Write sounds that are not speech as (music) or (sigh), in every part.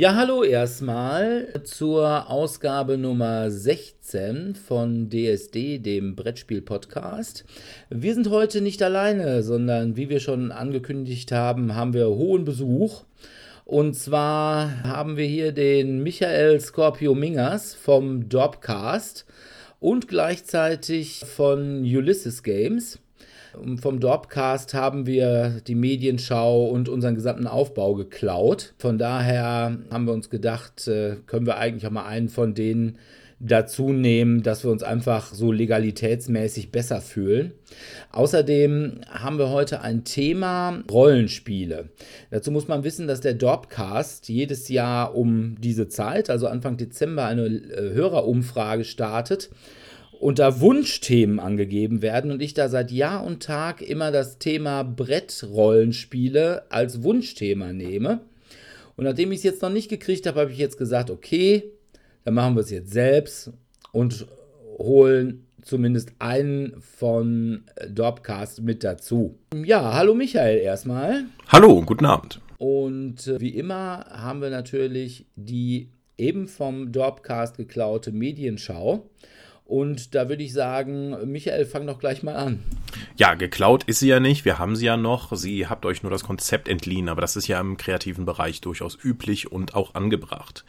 Ja, hallo erstmal zur Ausgabe Nummer 16 von DSD, dem Brettspiel-Podcast. Wir sind heute nicht alleine, sondern wie wir schon angekündigt haben, haben wir hohen Besuch. Und zwar haben wir hier den Michael Scorpio Mingers vom Dorpcast und gleichzeitig von Ulysses Games. Vom Dorpcast haben wir die Medienschau und unseren gesamten Aufbau geklaut. Von daher haben wir uns gedacht, äh, können wir eigentlich auch mal einen von denen dazu nehmen, dass wir uns einfach so legalitätsmäßig besser fühlen. Außerdem haben wir heute ein Thema Rollenspiele. Dazu muss man wissen, dass der Dorpcast jedes Jahr um diese Zeit, also Anfang Dezember, eine äh, Hörerumfrage startet und da Wunschthemen angegeben werden und ich da seit Jahr und Tag immer das Thema Brettrollenspiele als Wunschthema nehme. Und nachdem ich es jetzt noch nicht gekriegt habe, habe ich jetzt gesagt, okay, dann machen wir es jetzt selbst und holen zumindest einen von Dorpcast mit dazu. Ja, hallo Michael erstmal. Hallo, guten Abend. Und äh, wie immer haben wir natürlich die eben vom Dorpcast geklaute Medienschau. Und da würde ich sagen, Michael, fang doch gleich mal an. Ja, geklaut ist sie ja nicht. Wir haben sie ja noch. Sie habt euch nur das Konzept entliehen, aber das ist ja im kreativen Bereich durchaus üblich und auch angebracht.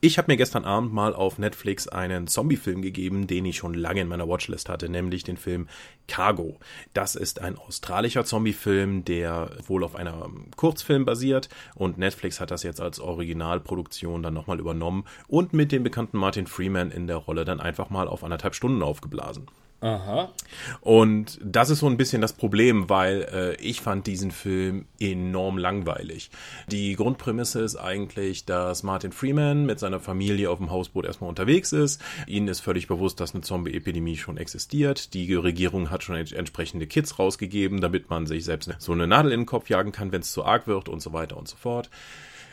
Ich habe mir gestern Abend mal auf Netflix einen Zombie-Film gegeben, den ich schon lange in meiner Watchlist hatte, nämlich den Film Cargo. Das ist ein australischer Zombie-Film, der wohl auf einer Kurzfilm basiert und Netflix hat das jetzt als Originalproduktion dann nochmal übernommen und mit dem bekannten Martin Freeman in der Rolle dann einfach mal auf anderthalb Stunden aufgeblasen. Aha. Und das ist so ein bisschen das Problem, weil äh, ich fand diesen Film enorm langweilig. Die Grundprämisse ist eigentlich, dass Martin Freeman mit seiner Familie auf dem Hausboot erstmal unterwegs ist. Ihnen ist völlig bewusst, dass eine Zombie-Epidemie schon existiert. Die Regierung hat schon entsprechende Kits rausgegeben, damit man sich selbst so eine Nadel in den Kopf jagen kann, wenn es zu arg wird und so weiter und so fort.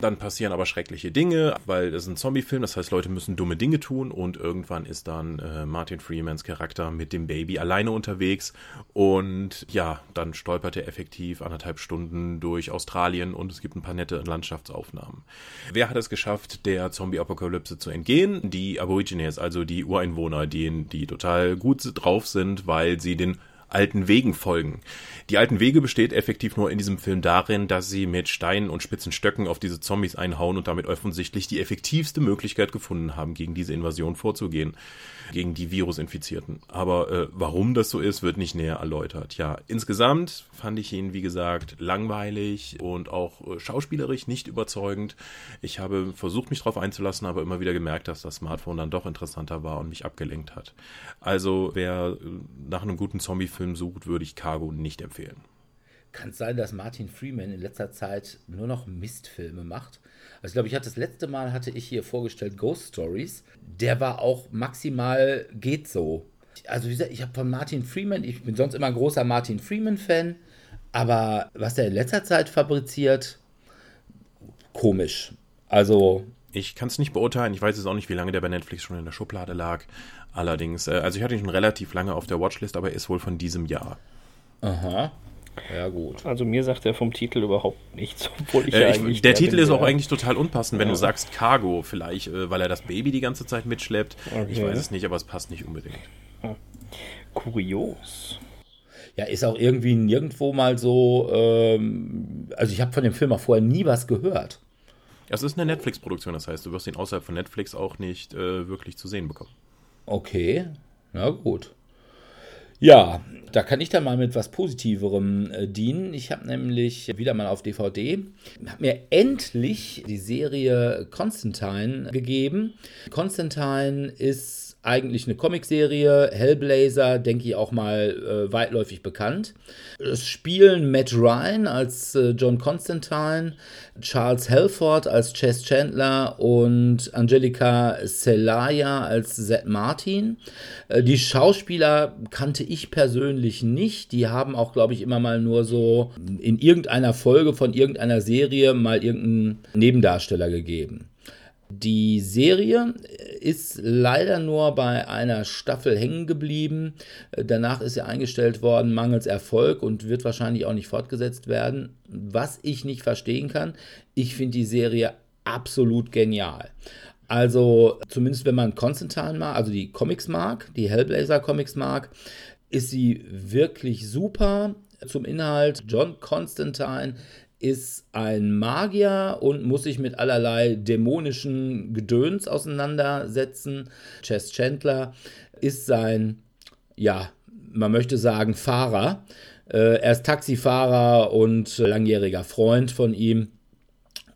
Dann passieren aber schreckliche Dinge, weil es ein Zombie-Film, das heißt, Leute müssen dumme Dinge tun und irgendwann ist dann äh, Martin Freemans Charakter mit dem Baby alleine unterwegs und ja, dann stolpert er effektiv anderthalb Stunden durch Australien und es gibt ein paar nette Landschaftsaufnahmen. Wer hat es geschafft, der Zombie-Apokalypse zu entgehen? Die Aborigines, also die Ureinwohner, die, die total gut drauf sind, weil sie den alten Wegen folgen. Die alten Wege besteht effektiv nur in diesem Film darin, dass sie mit Steinen und spitzen Stöcken auf diese Zombies einhauen und damit offensichtlich die effektivste Möglichkeit gefunden haben, gegen diese Invasion vorzugehen gegen die Virusinfizierten. Aber äh, warum das so ist, wird nicht näher erläutert. Ja, insgesamt fand ich ihn, wie gesagt, langweilig und auch äh, schauspielerisch nicht überzeugend. Ich habe versucht, mich darauf einzulassen, aber immer wieder gemerkt, dass das Smartphone dann doch interessanter war und mich abgelenkt hat. Also, wer äh, nach einem guten Zombie-Film sucht, würde ich Cargo nicht empfehlen. Kann es sein, dass Martin Freeman in letzter Zeit nur noch Mistfilme macht? Also ich glaube, ich hatte das letzte Mal hatte ich hier vorgestellt Ghost Stories. Der war auch maximal geht so. Also wie gesagt, ich habe von Martin Freeman, ich bin sonst immer ein großer Martin Freeman-Fan, aber was er in letzter Zeit fabriziert, komisch. Also ich kann es nicht beurteilen. Ich weiß jetzt auch nicht, wie lange der bei Netflix schon in der Schublade lag. Allerdings, äh, also ich hatte ihn schon relativ lange auf der Watchlist, aber er ist wohl von diesem Jahr. Aha. Ja, gut. Also mir sagt er vom Titel überhaupt nichts, (laughs) obwohl ich, äh, ja ich Der Titel ist auch eigentlich total unpassend, wenn ja. du sagst Cargo, vielleicht, äh, weil er das Baby die ganze Zeit mitschleppt. Okay. Ich weiß es nicht, aber es passt nicht unbedingt. Kurios. Ja, ist auch irgendwie nirgendwo mal so. Ähm, also ich habe von dem Film auch vorher nie was gehört. Es ist eine Netflix-Produktion, das heißt, du wirst ihn außerhalb von Netflix auch nicht äh, wirklich zu sehen bekommen. Okay, na gut. Ja, da kann ich dann mal mit was Positiverem äh, dienen. Ich habe nämlich wieder mal auf DVD, habe mir endlich die Serie Constantine gegeben. Constantine ist eigentlich eine Comicserie, Hellblazer, denke ich auch mal äh, weitläufig bekannt. Es spielen Matt Ryan als äh, John Constantine, Charles Halford als Chess Chandler und Angelica Celaya als Zed Martin. Äh, die Schauspieler kannte ich persönlich nicht. Die haben auch, glaube ich, immer mal nur so in irgendeiner Folge von irgendeiner Serie mal irgendeinen Nebendarsteller gegeben. Die Serie ist leider nur bei einer Staffel hängen geblieben. Danach ist sie eingestellt worden, mangels Erfolg und wird wahrscheinlich auch nicht fortgesetzt werden. Was ich nicht verstehen kann, ich finde die Serie absolut genial. Also, zumindest wenn man Constantine mag, also die Comics mag, die Hellblazer Comics mag, ist sie wirklich super. Zum Inhalt, John Constantine ist ein Magier und muss sich mit allerlei dämonischen Gedöns auseinandersetzen. Chess Chandler ist sein, ja, man möchte sagen, Fahrer. Äh, er ist Taxifahrer und langjähriger Freund von ihm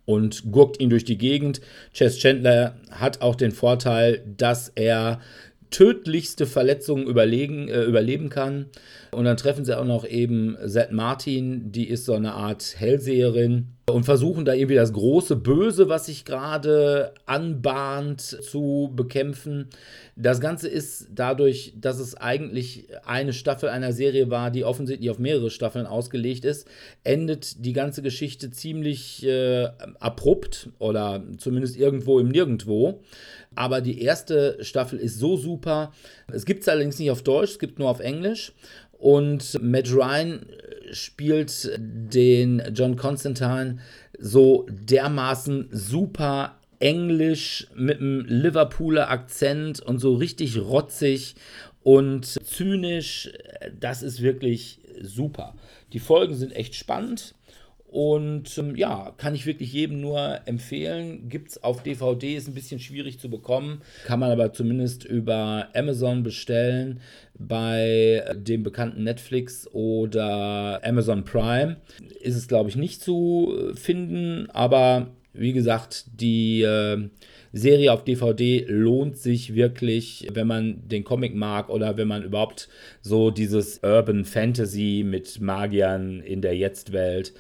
und gurkt ihn durch die Gegend. Chess Chandler hat auch den Vorteil, dass er tödlichste Verletzungen überlegen, äh, überleben kann. Und dann treffen sie auch noch eben Zed Martin, die ist so eine Art Hellseherin und versuchen da irgendwie das große Böse, was sich gerade anbahnt, zu bekämpfen. Das Ganze ist dadurch, dass es eigentlich eine Staffel einer Serie war, die offensichtlich auf mehrere Staffeln ausgelegt ist, endet die ganze Geschichte ziemlich äh, abrupt oder zumindest irgendwo im Nirgendwo. Aber die erste Staffel ist so super. Es gibt es allerdings nicht auf Deutsch, es gibt nur auf Englisch. Und Matt Ryan spielt den John Constantine so dermaßen super englisch mit einem Liverpooler Akzent und so richtig rotzig und zynisch. Das ist wirklich super. Die Folgen sind echt spannend. Und ähm, ja, kann ich wirklich jedem nur empfehlen. Gibt es auf DVD, ist ein bisschen schwierig zu bekommen. Kann man aber zumindest über Amazon bestellen. Bei dem bekannten Netflix oder Amazon Prime ist es, glaube ich, nicht zu finden. Aber wie gesagt, die äh, Serie auf DVD lohnt sich wirklich, wenn man den Comic mag oder wenn man überhaupt so dieses Urban Fantasy mit Magiern in der Jetzt-Welt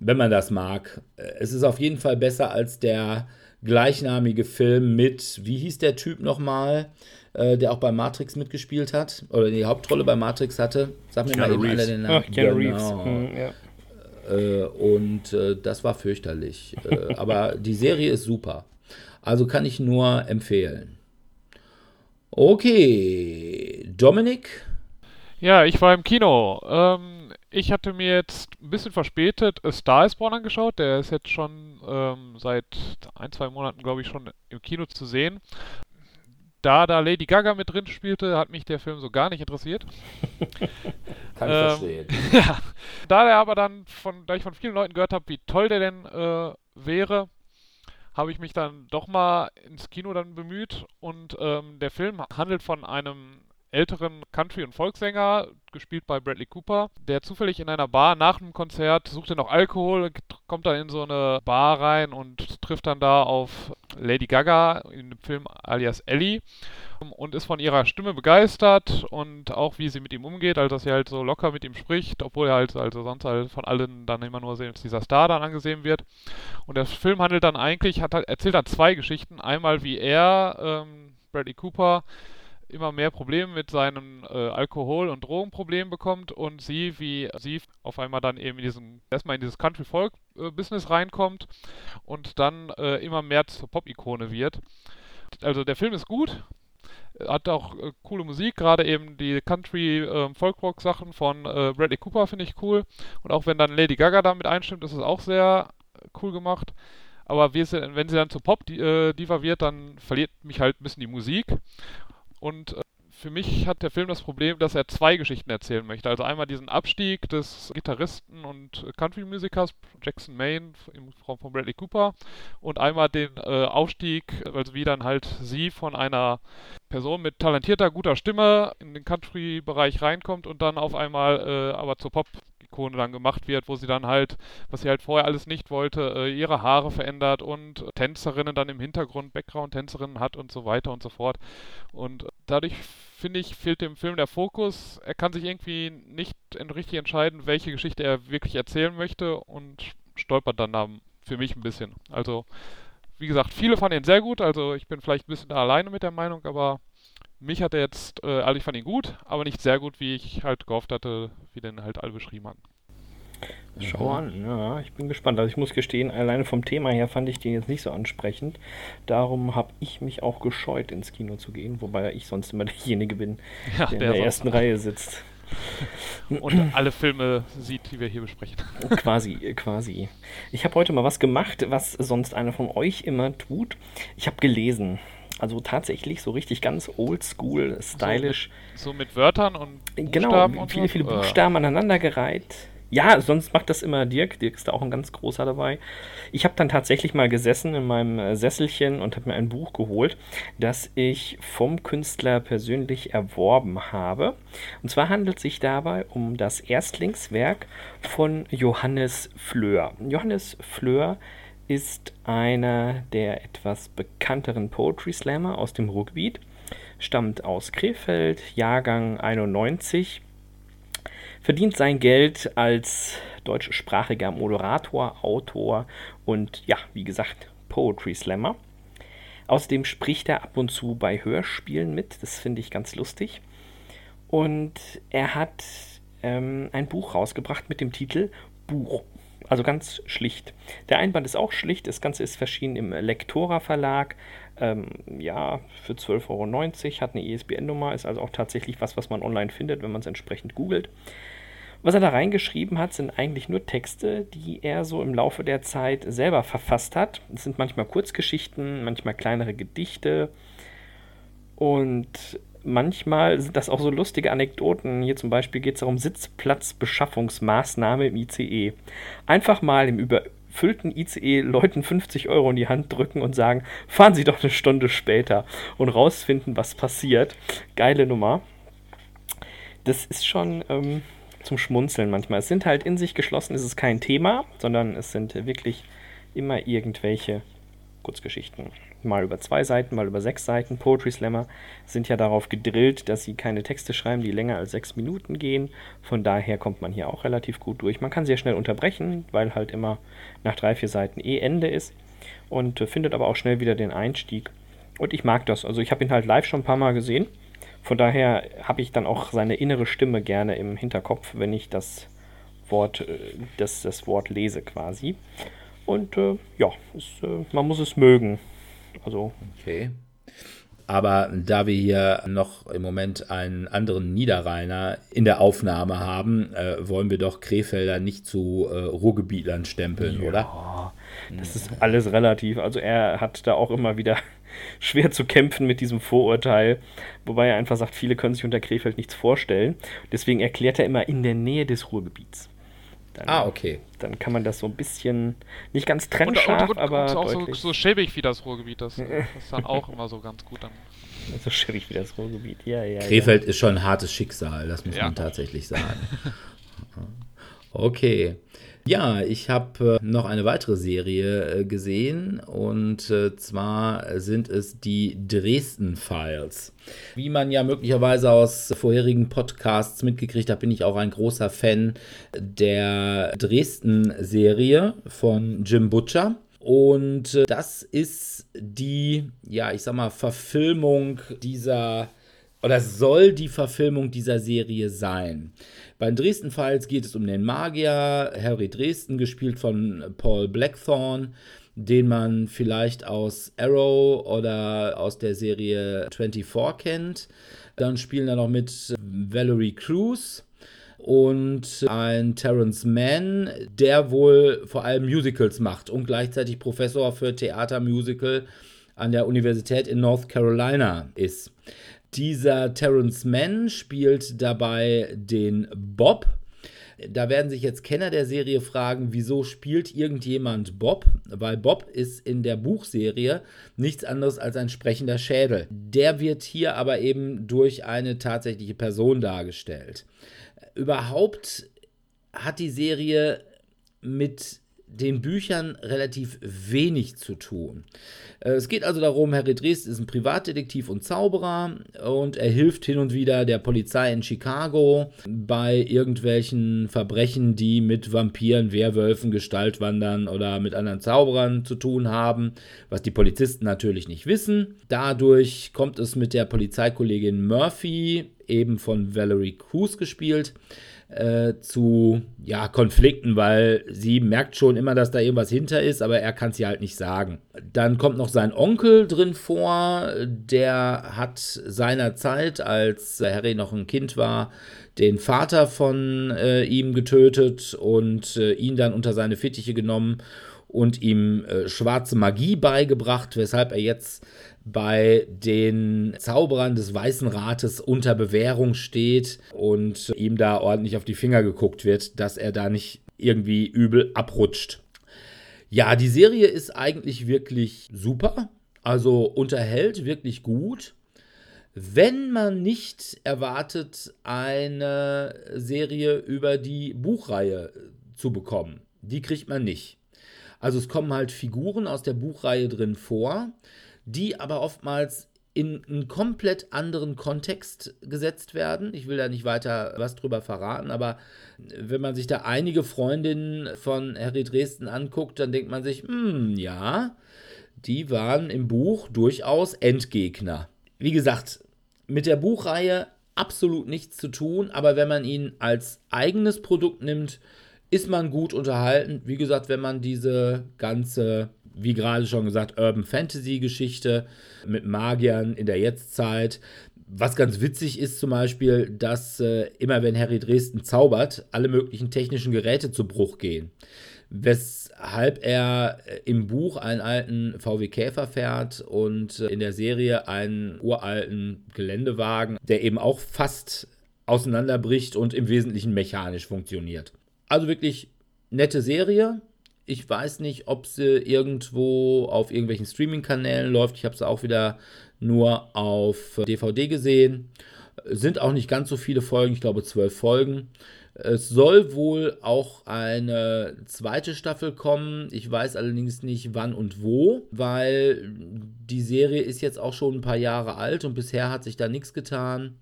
wenn man das mag. Es ist auf jeden Fall besser als der gleichnamige Film mit, wie hieß der Typ nochmal, äh, der auch bei Matrix mitgespielt hat oder die Hauptrolle bei Matrix hatte. Sag mir Keanu mal eben alle den Namen. Ach, Keanu genau. Reeves. Hm, ja. Äh, und äh, das war fürchterlich. Äh, (laughs) aber die Serie ist super. Also kann ich nur empfehlen. Okay, Dominik? Ja, ich war im Kino. Ähm, ich hatte mir jetzt ein bisschen verspätet A Star is Born angeschaut. Der ist jetzt schon ähm, seit ein, zwei Monaten, glaube ich, schon im Kino zu sehen. Da da Lady Gaga mit drin spielte, hat mich der Film so gar nicht interessiert. (laughs) Kann ich ähm, verstehen. (laughs) ja. Da der aber dann von, da ich von vielen Leuten gehört habe, wie toll der denn äh, wäre, habe ich mich dann doch mal ins Kino dann bemüht und ähm, der Film handelt von einem älteren Country- und Volkssänger, gespielt bei Bradley Cooper, der zufällig in einer Bar nach einem Konzert sucht er noch Alkohol, kommt dann in so eine Bar rein und trifft dann da auf Lady Gaga in dem Film alias Ellie und ist von ihrer Stimme begeistert und auch wie sie mit ihm umgeht, also dass sie halt so locker mit ihm spricht, obwohl er halt also sonst halt von allen dann immer nur als dieser Star dann angesehen wird. Und der Film handelt dann eigentlich, hat, erzählt dann zwei Geschichten. Einmal wie er, ähm, Bradley Cooper, immer mehr Probleme mit seinem äh, Alkohol- und Drogenproblem bekommt und sie, wie sie auf einmal dann eben in diesen, erstmal in dieses Country-Folk-Business reinkommt und dann äh, immer mehr zur Pop-Ikone wird. Also der Film ist gut. Hat auch äh, coole Musik, gerade eben die Country äh, Folkrock Sachen von äh, Bradley Cooper finde ich cool. Und auch wenn dann Lady Gaga damit einstimmt, ist es auch sehr cool gemacht. Aber wenn sie dann zu Pop-Diva äh, wird, dann verliert mich halt ein bisschen die Musik. Und äh, für mich hat der Film das Problem, dass er zwei Geschichten erzählen möchte. Also einmal diesen Abstieg des Gitarristen und Country-Musikers Jackson Maine in Form von Bradley Cooper und einmal den äh, Aufstieg, also wie dann halt sie von einer Person mit talentierter, guter Stimme in den Country-Bereich reinkommt und dann auf einmal äh, aber zur Pop Ikone dann gemacht wird, wo sie dann halt, was sie halt vorher alles nicht wollte, äh, ihre Haare verändert und Tänzerinnen dann im Hintergrund, Background-Tänzerinnen hat und so weiter und so fort. Und dadurch, finde ich, fehlt dem Film der Fokus. Er kann sich irgendwie nicht richtig entscheiden, welche Geschichte er wirklich erzählen möchte und stolpert dann da für mich ein bisschen. Also, wie gesagt, viele fanden ihn sehr gut, also ich bin vielleicht ein bisschen alleine mit der Meinung, aber mich hat er jetzt, äh, also ich fand ihn gut, aber nicht sehr gut, wie ich halt gehofft hatte, wie den halt alle beschrieben hatten. Schau an, ja, ich bin gespannt. Also ich muss gestehen, alleine vom Thema her fand ich den jetzt nicht so ansprechend. Darum habe ich mich auch gescheut, ins Kino zu gehen, wobei ich sonst immer (laughs) derjenige bin, ja, der, der in der ersten Reihe sitzt. Und alle Filme sieht, die wir hier besprechen. (laughs) Quasi, quasi. Ich habe heute mal was gemacht, was sonst einer von euch immer tut. Ich habe gelesen. Also tatsächlich so richtig ganz oldschool, stylisch. So mit, so mit Wörtern und genau, Buchstaben Genau, viele, viele Buchstaben aneinandergereiht. Ja, sonst macht das immer Dirk. Dirk ist da auch ein ganz großer dabei. Ich habe dann tatsächlich mal gesessen in meinem äh, Sesselchen und habe mir ein Buch geholt, das ich vom Künstler persönlich erworben habe. Und zwar handelt es sich dabei um das Erstlingswerk von Johannes Fleur. Johannes Fleur ist einer der etwas bekannteren Poetry Slammer aus dem Ruhrgebiet, stammt aus Krefeld, Jahrgang 91, verdient sein Geld als deutschsprachiger Moderator, Autor und ja, wie gesagt, Poetry Slammer. Außerdem spricht er ab und zu bei Hörspielen mit, das finde ich ganz lustig. Und er hat ähm, ein Buch rausgebracht mit dem Titel Buch also ganz schlicht. Der Einband ist auch schlicht. Das Ganze ist verschieden im Lektora Verlag. Ähm, ja, für 12,90 Euro. Hat eine ISBN-Nummer. Ist also auch tatsächlich was, was man online findet, wenn man es entsprechend googelt. Was er da reingeschrieben hat, sind eigentlich nur Texte, die er so im Laufe der Zeit selber verfasst hat. Es sind manchmal Kurzgeschichten, manchmal kleinere Gedichte. Und manchmal sind das auch so lustige Anekdoten. Hier zum Beispiel geht es darum Sitzplatzbeschaffungsmaßnahme im ICE. Einfach mal im überfüllten ICE Leuten 50 Euro in die Hand drücken und sagen, fahren Sie doch eine Stunde später und rausfinden, was passiert. Geile Nummer. Das ist schon ähm, zum Schmunzeln manchmal. Es sind halt in sich geschlossen, es ist kein Thema, sondern es sind wirklich immer irgendwelche Kurzgeschichten mal über zwei Seiten, mal über sechs Seiten. Poetry Slammer sind ja darauf gedrillt, dass sie keine Texte schreiben, die länger als sechs Minuten gehen. Von daher kommt man hier auch relativ gut durch. Man kann sehr schnell unterbrechen, weil halt immer nach drei, vier Seiten eh Ende ist und äh, findet aber auch schnell wieder den Einstieg. Und ich mag das. Also ich habe ihn halt live schon ein paar Mal gesehen. Von daher habe ich dann auch seine innere Stimme gerne im Hinterkopf, wenn ich das Wort, äh, das, das Wort lese quasi. Und äh, ja, es, äh, man muss es mögen. Also. Okay. Aber da wir hier noch im Moment einen anderen Niederrheiner in der Aufnahme haben, äh, wollen wir doch Krefelder nicht zu äh, Ruhrgebietlern stempeln, ja, oder? Das ist alles relativ. Also er hat da auch immer wieder (laughs) schwer zu kämpfen mit diesem Vorurteil, wobei er einfach sagt, viele können sich unter Krefeld nichts vorstellen. Deswegen erklärt er immer in der Nähe des Ruhrgebiets. Dann, ah, okay. Dann kann man das so ein bisschen, nicht ganz trennscharf, und, und, und, aber auch so, so, schäbig wie das Ruhrgebiet, das, (laughs) das ist dann auch immer so ganz gut. Dann. So schäbig wie das Ruhrgebiet, ja, ja. Krefeld ja. ist schon ein hartes Schicksal, das muss ja. man tatsächlich sagen. (laughs) okay. Ja, ich habe äh, noch eine weitere Serie äh, gesehen und äh, zwar sind es die Dresden Files. Wie man ja möglicherweise aus vorherigen Podcasts mitgekriegt hat, bin ich auch ein großer Fan der Dresden-Serie von Jim Butcher. Und das ist die, ja, ich sag mal, Verfilmung dieser oder soll die Verfilmung dieser Serie sein. Bei den Dresden Files geht es um den Magier Harry Dresden, gespielt von Paul Blackthorne, den man vielleicht aus Arrow oder aus der Serie 24 kennt. Dann spielen da noch mit Valerie Cruz und ein Terence Mann, der wohl vor allem Musicals macht und gleichzeitig Professor für Theatermusical an der Universität in North Carolina ist. Dieser Terence Mann spielt dabei den Bob. Da werden sich jetzt Kenner der Serie fragen, wieso spielt irgendjemand Bob? Weil Bob ist in der Buchserie nichts anderes als ein sprechender Schädel. Der wird hier aber eben durch eine tatsächliche Person dargestellt. Überhaupt hat die Serie mit den Büchern relativ wenig zu tun. Äh, es geht also darum, Harry Dresd ist ein Privatdetektiv und Zauberer und er hilft hin und wieder der Polizei in Chicago bei irgendwelchen Verbrechen, die mit Vampiren, Werwölfen, Gestaltwandern oder mit anderen Zauberern zu tun haben, was die Polizisten natürlich nicht wissen. Dadurch kommt es mit der Polizeikollegin Murphy, eben von Valerie Cruz gespielt, äh, zu ja, Konflikten, weil sie merkt schon immer, dass da irgendwas hinter ist, aber er kann es ihr halt nicht sagen. Dann kommt noch sein Onkel drin vor, der hat seinerzeit, als Harry noch ein Kind war, den Vater von äh, ihm getötet und äh, ihn dann unter seine Fittiche genommen und ihm äh, schwarze Magie beigebracht, weshalb er jetzt bei den Zauberern des Weißen Rates unter Bewährung steht und ihm da ordentlich auf die Finger geguckt wird, dass er da nicht irgendwie übel abrutscht. Ja, die Serie ist eigentlich wirklich super, also unterhält wirklich gut. Wenn man nicht erwartet, eine Serie über die Buchreihe zu bekommen, die kriegt man nicht. Also es kommen halt Figuren aus der Buchreihe drin vor, die aber oftmals in einen komplett anderen Kontext gesetzt werden. Ich will da nicht weiter was drüber verraten, aber wenn man sich da einige Freundinnen von Harry Dresden anguckt, dann denkt man sich, hm, ja, die waren im Buch durchaus Endgegner. Wie gesagt, mit der Buchreihe absolut nichts zu tun, aber wenn man ihn als eigenes Produkt nimmt, ist man gut unterhalten. Wie gesagt, wenn man diese ganze wie gerade schon gesagt, Urban Fantasy Geschichte mit Magiern in der Jetztzeit. Was ganz witzig ist zum Beispiel, dass äh, immer wenn Harry Dresden zaubert, alle möglichen technischen Geräte zu Bruch gehen. Weshalb er äh, im Buch einen alten VW Käfer fährt und äh, in der Serie einen uralten Geländewagen, der eben auch fast auseinanderbricht und im Wesentlichen mechanisch funktioniert. Also wirklich nette Serie, ich weiß nicht, ob sie irgendwo auf irgendwelchen Streaming-Kanälen läuft. Ich habe sie auch wieder nur auf DVD gesehen. Sind auch nicht ganz so viele Folgen, ich glaube zwölf Folgen. Es soll wohl auch eine zweite Staffel kommen. Ich weiß allerdings nicht wann und wo, weil die Serie ist jetzt auch schon ein paar Jahre alt und bisher hat sich da nichts getan.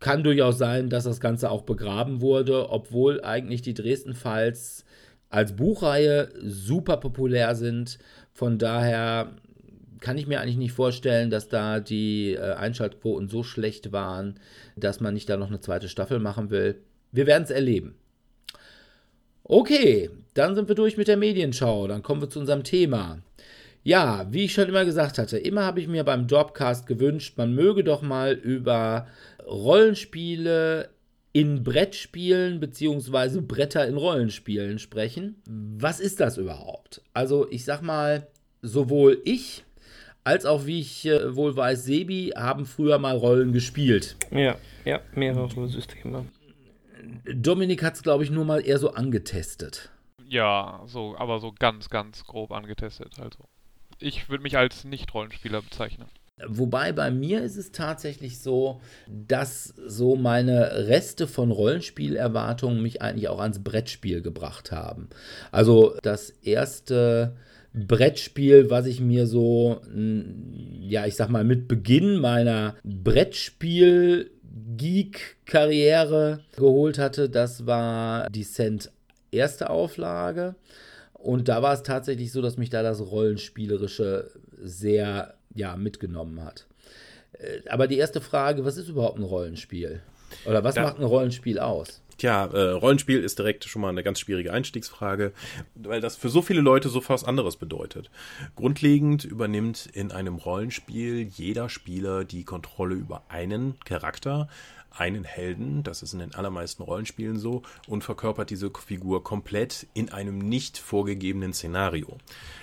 Kann durchaus sein, dass das Ganze auch begraben wurde, obwohl eigentlich die Dresden-Files als Buchreihe super populär sind. Von daher kann ich mir eigentlich nicht vorstellen, dass da die äh, Einschaltquoten so schlecht waren, dass man nicht da noch eine zweite Staffel machen will. Wir werden es erleben. Okay, dann sind wir durch mit der Medienschau. Dann kommen wir zu unserem Thema. Ja, wie ich schon immer gesagt hatte, immer habe ich mir beim Dropcast gewünscht, man möge doch mal über Rollenspiele in Brettspielen bzw. Bretter in Rollenspielen sprechen. Was ist das überhaupt? Also ich sag mal, sowohl ich als auch, wie ich äh, wohl weiß, Sebi haben früher mal Rollen gespielt. Ja, ja, mehrere Systeme. Dominik hat es, glaube ich, nur mal eher so angetestet. Ja, so, aber so ganz, ganz grob angetestet. Also, ich würde mich als Nicht-Rollenspieler bezeichnen. Wobei bei mir ist es tatsächlich so, dass so meine Reste von Rollenspielerwartungen mich eigentlich auch ans Brettspiel gebracht haben. Also das erste Brettspiel, was ich mir so, ja, ich sag mal, mit Beginn meiner Brettspiel-Geek-Karriere geholt hatte, das war Descent erste Auflage. Und da war es tatsächlich so, dass mich da das Rollenspielerische sehr ja, mitgenommen hat. Äh, aber die erste Frage, was ist überhaupt ein Rollenspiel? Oder was da, macht ein Rollenspiel aus? Tja, äh, Rollenspiel ist direkt schon mal eine ganz schwierige Einstiegsfrage, weil das für so viele Leute so fast anderes bedeutet. Grundlegend übernimmt in einem Rollenspiel jeder Spieler die Kontrolle über einen Charakter, einen Helden, das ist in den allermeisten Rollenspielen so, und verkörpert diese Figur komplett in einem nicht vorgegebenen Szenario.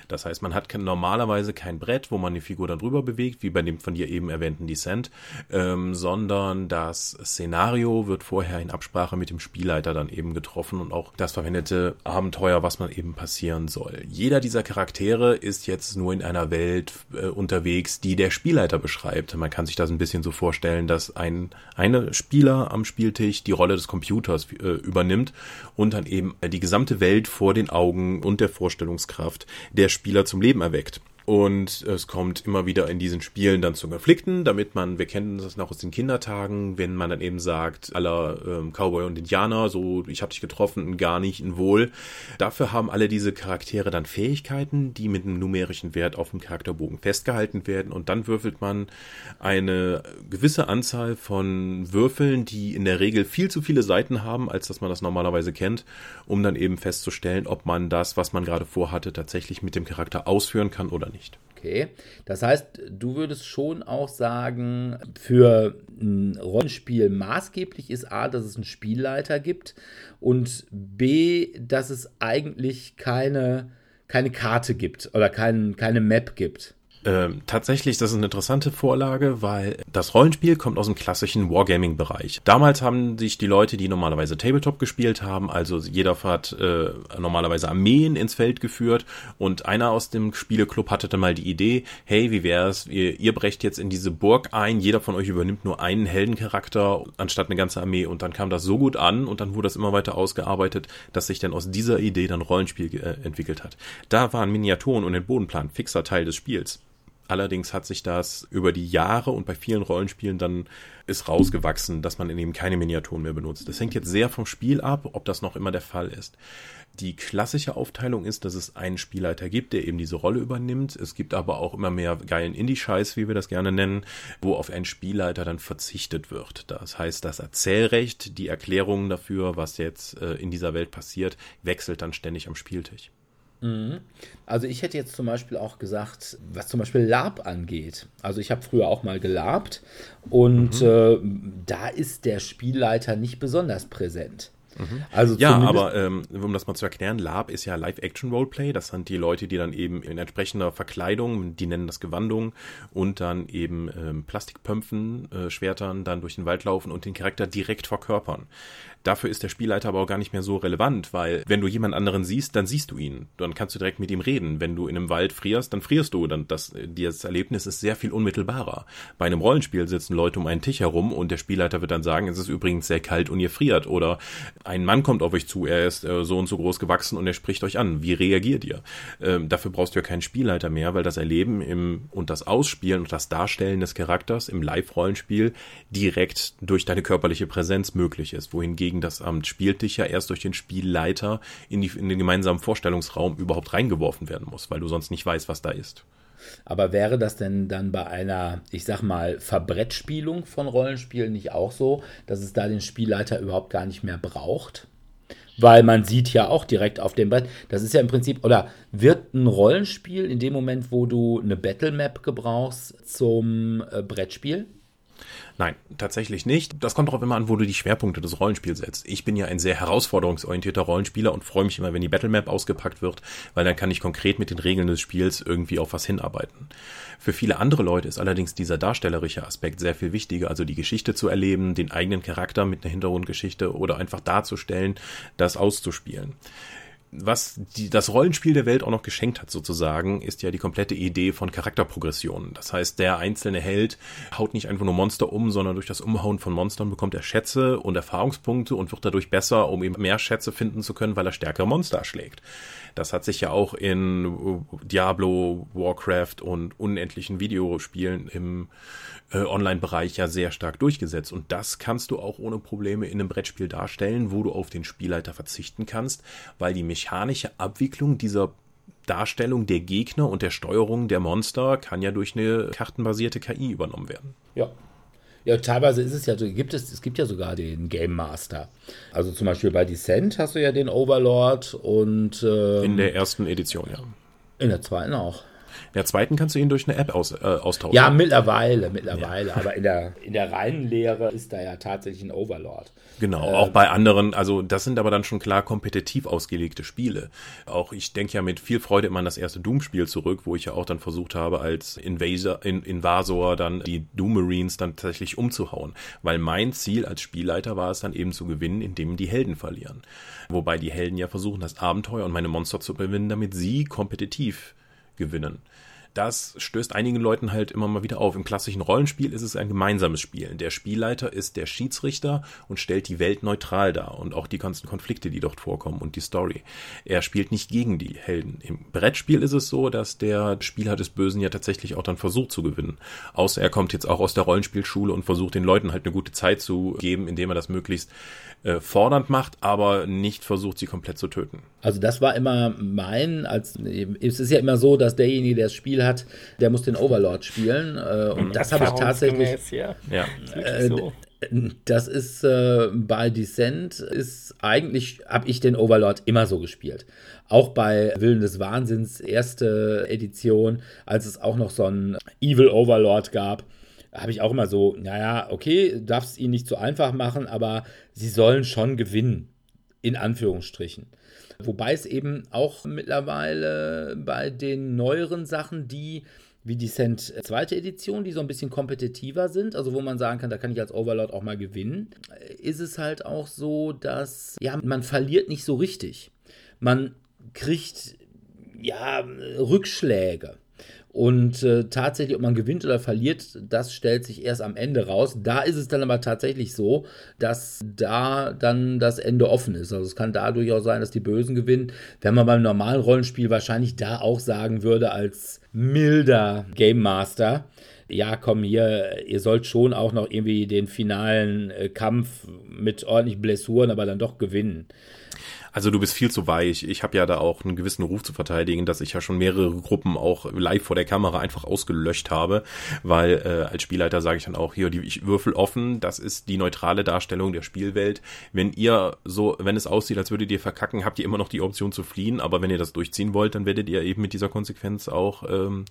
Das heißt, man hat normalerweise kein Brett, wo man die Figur dann drüber bewegt, wie bei dem von dir eben erwähnten Descent, ähm, sondern das Szenario wird vorher in Absprache mit dem Spielleiter dann eben getroffen und auch das verwendete Abenteuer, was man eben passieren soll. Jeder dieser Charaktere ist jetzt nur in einer Welt äh, unterwegs, die der Spielleiter beschreibt. Man kann sich das ein bisschen so vorstellen, dass ein eine Spieler am Spieltisch die Rolle des Computers äh, übernimmt und dann eben die gesamte Welt vor den Augen und der Vorstellungskraft der Spieler zum Leben erweckt. Und es kommt immer wieder in diesen Spielen dann zu Konflikten, damit man, wir kennen das noch aus den Kindertagen, wenn man dann eben sagt, aller ähm, Cowboy und Indianer, so ich habe dich getroffen, gar nicht, ein Wohl. Dafür haben alle diese Charaktere dann Fähigkeiten, die mit einem numerischen Wert auf dem Charakterbogen festgehalten werden und dann würfelt man eine gewisse Anzahl von Würfeln, die in der Regel viel zu viele Seiten haben, als dass man das normalerweise kennt, um dann eben festzustellen, ob man das, was man gerade vorhatte, tatsächlich mit dem Charakter ausführen kann oder nicht nicht. Okay, das heißt, du würdest schon auch sagen, für ein Rollenspiel maßgeblich ist A, dass es einen Spielleiter gibt und B, dass es eigentlich keine, keine Karte gibt oder kein, keine Map gibt. Ähm, tatsächlich, das ist eine interessante Vorlage, weil das Rollenspiel kommt aus dem klassischen Wargaming-Bereich. Damals haben sich die Leute, die normalerweise Tabletop gespielt haben, also jeder hat äh, normalerweise Armeen ins Feld geführt und einer aus dem Spieleclub hatte dann mal die Idee, hey, wie wär's, ihr, ihr brecht jetzt in diese Burg ein, jeder von euch übernimmt nur einen Heldencharakter anstatt eine ganze Armee und dann kam das so gut an und dann wurde das immer weiter ausgearbeitet, dass sich dann aus dieser Idee dann Rollenspiel äh, entwickelt hat. Da waren Miniaturen und ein Bodenplan fixer Teil des Spiels. Allerdings hat sich das über die Jahre und bei vielen Rollenspielen dann ist rausgewachsen, dass man eben keine Miniaturen mehr benutzt. Das hängt jetzt sehr vom Spiel ab, ob das noch immer der Fall ist. Die klassische Aufteilung ist, dass es einen Spielleiter gibt, der eben diese Rolle übernimmt. Es gibt aber auch immer mehr geilen Indie-Scheiß, wie wir das gerne nennen, wo auf einen Spielleiter dann verzichtet wird. Das heißt, das Erzählrecht, die Erklärungen dafür, was jetzt äh, in dieser Welt passiert, wechselt dann ständig am Spieltisch. Mhm. Also ich hätte jetzt zum Beispiel auch gesagt, was zum Beispiel Lab angeht. Also ich habe früher auch mal gelabt und mhm. äh, da ist der Spielleiter nicht besonders präsent. Mhm. Also ja, aber ähm, um das mal zu erklären, Lab ist ja Live-Action-Roleplay. Das sind die Leute, die dann eben in entsprechender Verkleidung, die nennen das Gewandung, und dann eben ähm, Plastikpömpfen, äh, Schwertern dann durch den Wald laufen und den Charakter direkt verkörpern. Dafür ist der Spielleiter aber auch gar nicht mehr so relevant, weil wenn du jemand anderen siehst, dann siehst du ihn. Dann kannst du direkt mit ihm reden. Wenn du in einem Wald frierst, dann frierst du. Dann das, das Erlebnis ist sehr viel unmittelbarer. Bei einem Rollenspiel sitzen Leute um einen Tisch herum und der Spielleiter wird dann sagen, es ist übrigens sehr kalt und ihr friert. Oder ein Mann kommt auf euch zu, er ist äh, so und so groß gewachsen und er spricht euch an. Wie reagiert ihr? Ähm, dafür brauchst du ja keinen Spielleiter mehr, weil das Erleben im, und das Ausspielen und das Darstellen des Charakters im Live-Rollenspiel direkt durch deine körperliche Präsenz möglich ist. Wohingegen gegen das Amt spielt dich ja erst durch den Spielleiter in, die, in den gemeinsamen Vorstellungsraum überhaupt reingeworfen werden muss, weil du sonst nicht weißt, was da ist. Aber wäre das denn dann bei einer, ich sag mal, Verbrettspielung von Rollenspielen nicht auch so, dass es da den Spielleiter überhaupt gar nicht mehr braucht? Weil man sieht ja auch direkt auf dem Brett, das ist ja im Prinzip, oder wird ein Rollenspiel in dem Moment, wo du eine Battle Map gebrauchst zum äh, Brettspiel? Nein, tatsächlich nicht. Das kommt darauf immer an, wo du die Schwerpunkte des Rollenspiels setzt. Ich bin ja ein sehr herausforderungsorientierter Rollenspieler und freue mich immer, wenn die Battlemap ausgepackt wird, weil dann kann ich konkret mit den Regeln des Spiels irgendwie auf was hinarbeiten. Für viele andere Leute ist allerdings dieser darstellerische Aspekt sehr viel wichtiger, also die Geschichte zu erleben, den eigenen Charakter mit einer Hintergrundgeschichte oder einfach darzustellen, das auszuspielen was die, das Rollenspiel der Welt auch noch geschenkt hat sozusagen, ist ja die komplette Idee von Charakterprogression. Das heißt, der einzelne Held haut nicht einfach nur Monster um, sondern durch das Umhauen von Monstern bekommt er Schätze und Erfahrungspunkte und wird dadurch besser, um eben mehr Schätze finden zu können, weil er stärkere Monster erschlägt. Das hat sich ja auch in Diablo, Warcraft und unendlichen Videospielen im äh, Online-Bereich ja sehr stark durchgesetzt. Und das kannst du auch ohne Probleme in einem Brettspiel darstellen, wo du auf den Spielleiter verzichten kannst, weil die mechanische Abwicklung dieser Darstellung der Gegner und der Steuerung der Monster kann ja durch eine kartenbasierte KI übernommen werden. Ja, Ja, teilweise ist es ja, gibt es, es gibt ja sogar den Game Master. Also zum Beispiel bei Descent hast du ja den Overlord und ähm, in der ersten Edition, ja. In der zweiten auch. In der zweiten kannst du ihn durch eine App aus, äh, austauschen. Ja, mittlerweile, mittlerweile. Ja. Aber in der, in der reinen Lehre ist da ja tatsächlich ein Overlord. Genau, ähm, auch bei anderen, also das sind aber dann schon klar kompetitiv ausgelegte Spiele. Auch ich denke ja mit viel Freude immer an das erste Doom-Spiel zurück, wo ich ja auch dann versucht habe, als Invasor, in, Invasor dann die Doom Marines dann tatsächlich umzuhauen. Weil mein Ziel als Spielleiter war es dann eben zu gewinnen, indem die Helden verlieren. Wobei die Helden ja versuchen, das Abenteuer und meine Monster zu gewinnen, damit sie kompetitiv gewinnen das stößt einigen Leuten halt immer mal wieder auf. Im klassischen Rollenspiel ist es ein gemeinsames Spiel. Der Spielleiter ist der Schiedsrichter und stellt die Welt neutral dar und auch die ganzen Konflikte, die dort vorkommen und die Story. Er spielt nicht gegen die Helden. Im Brettspiel ist es so, dass der Spieler des Bösen ja tatsächlich auch dann versucht zu gewinnen. Außer er kommt jetzt auch aus der Rollenspielschule und versucht den Leuten halt eine gute Zeit zu geben, indem er das möglichst äh, fordernd macht, aber nicht versucht, sie komplett zu töten. Also das war immer mein, als es ist ja immer so, dass derjenige, der das Spiel hat, der muss den Overlord spielen. Äh, und mhm. das habe ich tatsächlich. Ja. ja. Äh, so. Das ist äh, bei Descent ist eigentlich habe ich den Overlord immer so gespielt. Auch bei Willen des Wahnsinns erste Edition, als es auch noch so einen Evil Overlord gab, habe ich auch immer so, naja, okay, darfst ihn nicht zu einfach machen, aber sie sollen schon gewinnen, in Anführungsstrichen. Wobei es eben auch mittlerweile bei den neueren Sachen, die wie Descent zweite Edition, die so ein bisschen kompetitiver sind, also wo man sagen kann, da kann ich als Overlord auch mal gewinnen, ist es halt auch so, dass ja, man verliert nicht so richtig. Man kriegt ja Rückschläge. Und äh, tatsächlich, ob man gewinnt oder verliert, das stellt sich erst am Ende raus. Da ist es dann aber tatsächlich so, dass da dann das Ende offen ist. Also es kann da durchaus sein, dass die Bösen gewinnen. Wenn man beim normalen Rollenspiel wahrscheinlich da auch sagen würde, als milder Game Master, ja, komm hier, ihr sollt schon auch noch irgendwie den finalen äh, Kampf mit ordentlich Blessuren, aber dann doch gewinnen. Also du bist viel zu weich. Ich habe ja da auch einen gewissen Ruf zu verteidigen, dass ich ja schon mehrere Gruppen auch live vor der Kamera einfach ausgelöscht habe, weil äh, als Spielleiter sage ich dann auch hier, die ich würfel offen, das ist die neutrale Darstellung der Spielwelt. Wenn ihr so, wenn es aussieht, als würdet ihr verkacken, habt ihr immer noch die Option zu fliehen, aber wenn ihr das durchziehen wollt, dann werdet ihr eben mit dieser Konsequenz auch ähm,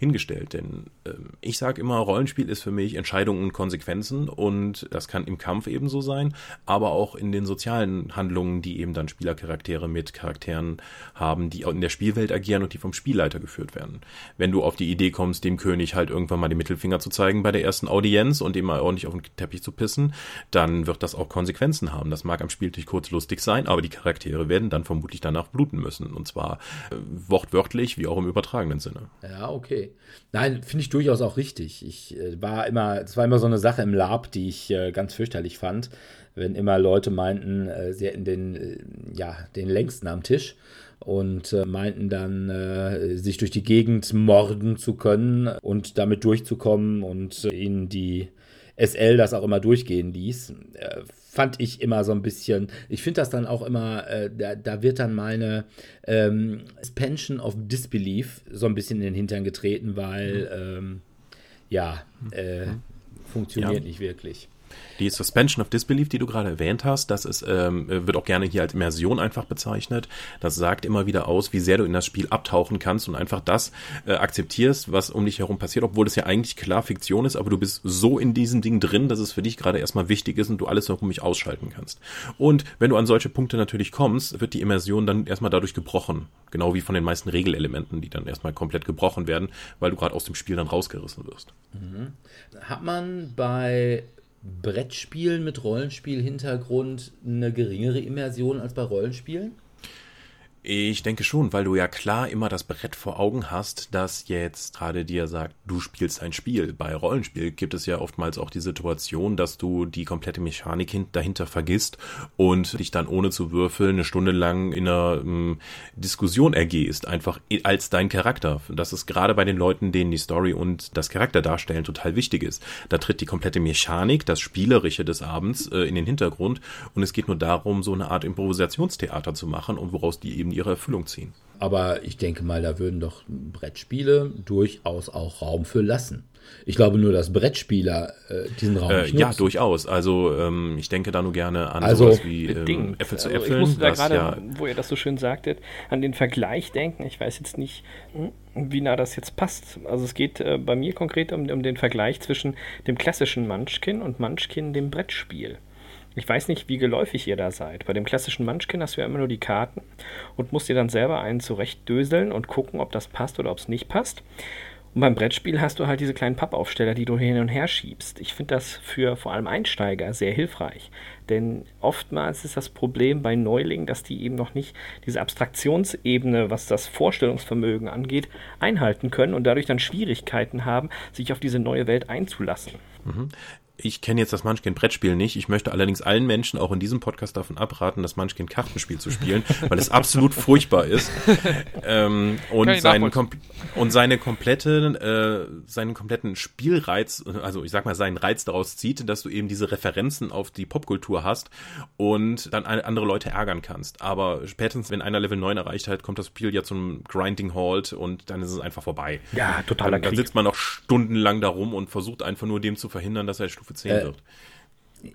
hingestellt. Denn ähm, ich sage immer, Rollenspiel ist für mich Entscheidungen und Konsequenzen und das kann im Kampf ebenso sein, aber auch in den sozialen Handlungen, die eben dann Spieler Spielercharaktere mit Charakteren haben, die in der Spielwelt agieren und die vom Spielleiter geführt werden. Wenn du auf die Idee kommst, dem König halt irgendwann mal den Mittelfinger zu zeigen bei der ersten Audienz und ihm mal ordentlich auf den Teppich zu pissen, dann wird das auch Konsequenzen haben. Das mag am Spieltisch kurz lustig sein, aber die Charaktere werden dann vermutlich danach bluten müssen. Und zwar äh, wortwörtlich wie auch im übertragenen Sinne. Ja, okay. Nein, finde ich durchaus auch richtig. Ich äh, war immer, es war immer so eine Sache im Lab, die ich äh, ganz fürchterlich fand wenn immer Leute meinten, äh, sie hätten den, äh, ja, den längsten am Tisch und äh, meinten dann, äh, sich durch die Gegend morden zu können und damit durchzukommen und äh, ihnen die SL das auch immer durchgehen ließ. Äh, fand ich immer so ein bisschen, ich finde das dann auch immer, da, da, wird dann meine ähm, Suspension of Disbelief so ein bisschen in den Hintern getreten, weil, ähm, ja, mhm. funktioniert ja. nicht wirklich. Die Suspension of Disbelief, die du gerade erwähnt hast, das ist, ähm, wird auch gerne hier als Immersion einfach bezeichnet. Das sagt immer wieder aus, wie sehr du in das Spiel abtauchen kannst und einfach das äh, akzeptierst, was um dich herum passiert, obwohl das ja eigentlich klar Fiktion ist, aber du bist so in diesem Ding drin, dass es für dich gerade erstmal wichtig ist und du alles herum mich ausschalten kannst. Und wenn du an solche Punkte natürlich kommst, wird die Immersion dann erstmal dadurch gebrochen. Genau wie von den meisten Regelelementen, die dann erstmal komplett gebrochen werden, weil du gerade aus dem Spiel dann rausgerissen wirst. Mhm. Hat man bei Brettspielen mit Rollenspiel-Hintergrund eine geringere Immersion als bei Rollenspielen? Ich denke schon, weil du ja klar immer das Brett vor Augen hast, das jetzt gerade dir sagt, du spielst ein Spiel. Bei Rollenspiel gibt es ja oftmals auch die Situation, dass du die komplette Mechanik dahinter vergisst und dich dann ohne zu würfeln eine Stunde lang in einer ähm, Diskussion ergehst, einfach als dein Charakter. Das ist gerade bei den Leuten, denen die Story und das Charakter darstellen, total wichtig ist. Da tritt die komplette Mechanik, das Spielerische des Abends äh, in den Hintergrund und es geht nur darum, so eine Art Improvisationstheater zu machen und woraus die eben ihre Erfüllung ziehen. Aber ich denke mal, da würden doch Brettspiele durchaus auch Raum für lassen. Ich glaube nur, dass Brettspieler äh, diesen Raum äh, nicht Ja, nutzen. durchaus. Also ähm, ich denke da nur gerne an Also, sowas wie ähm. Äpfel zu Also Äpfeln. ich musste da gerade, ja, wo ihr das so schön sagtet, an den Vergleich denken. Ich weiß jetzt nicht, hm, wie nah das jetzt passt. Also es geht äh, bei mir konkret um, um den Vergleich zwischen dem klassischen Munchkin und Munchkin, dem Brettspiel. Ich weiß nicht, wie geläufig ihr da seid. Bei dem klassischen Munchkin hast du ja immer nur die Karten und musst dir dann selber einen zurechtdöseln und gucken, ob das passt oder ob es nicht passt. Und beim Brettspiel hast du halt diese kleinen Pappaufsteller, die du hin und her schiebst. Ich finde das für vor allem Einsteiger sehr hilfreich. Denn oftmals ist das Problem bei Neulingen, dass die eben noch nicht diese Abstraktionsebene, was das Vorstellungsvermögen angeht, einhalten können und dadurch dann Schwierigkeiten haben, sich auf diese neue Welt einzulassen. Ich kenne jetzt das Munchkin-Brettspiel nicht. Ich möchte allerdings allen Menschen auch in diesem Podcast davon abraten, das Munchkin-Kartenspiel zu spielen, weil es absolut (laughs) furchtbar ist. Ähm, und, seinen und seine komplette, äh, seinen kompletten Spielreiz, also ich sag mal, seinen Reiz daraus zieht, dass du eben diese Referenzen auf die Popkultur hast und dann andere Leute ärgern kannst. Aber spätestens, wenn einer Level 9 erreicht hat, kommt das Spiel ja zum Grinding Halt und dann ist es einfach vorbei. Ja, totaler Dann, dann Krieg. sitzt man noch stundenlang da rum und versucht einfach nur dem zu verhindern, dass er Stufe 10 Äh, wird.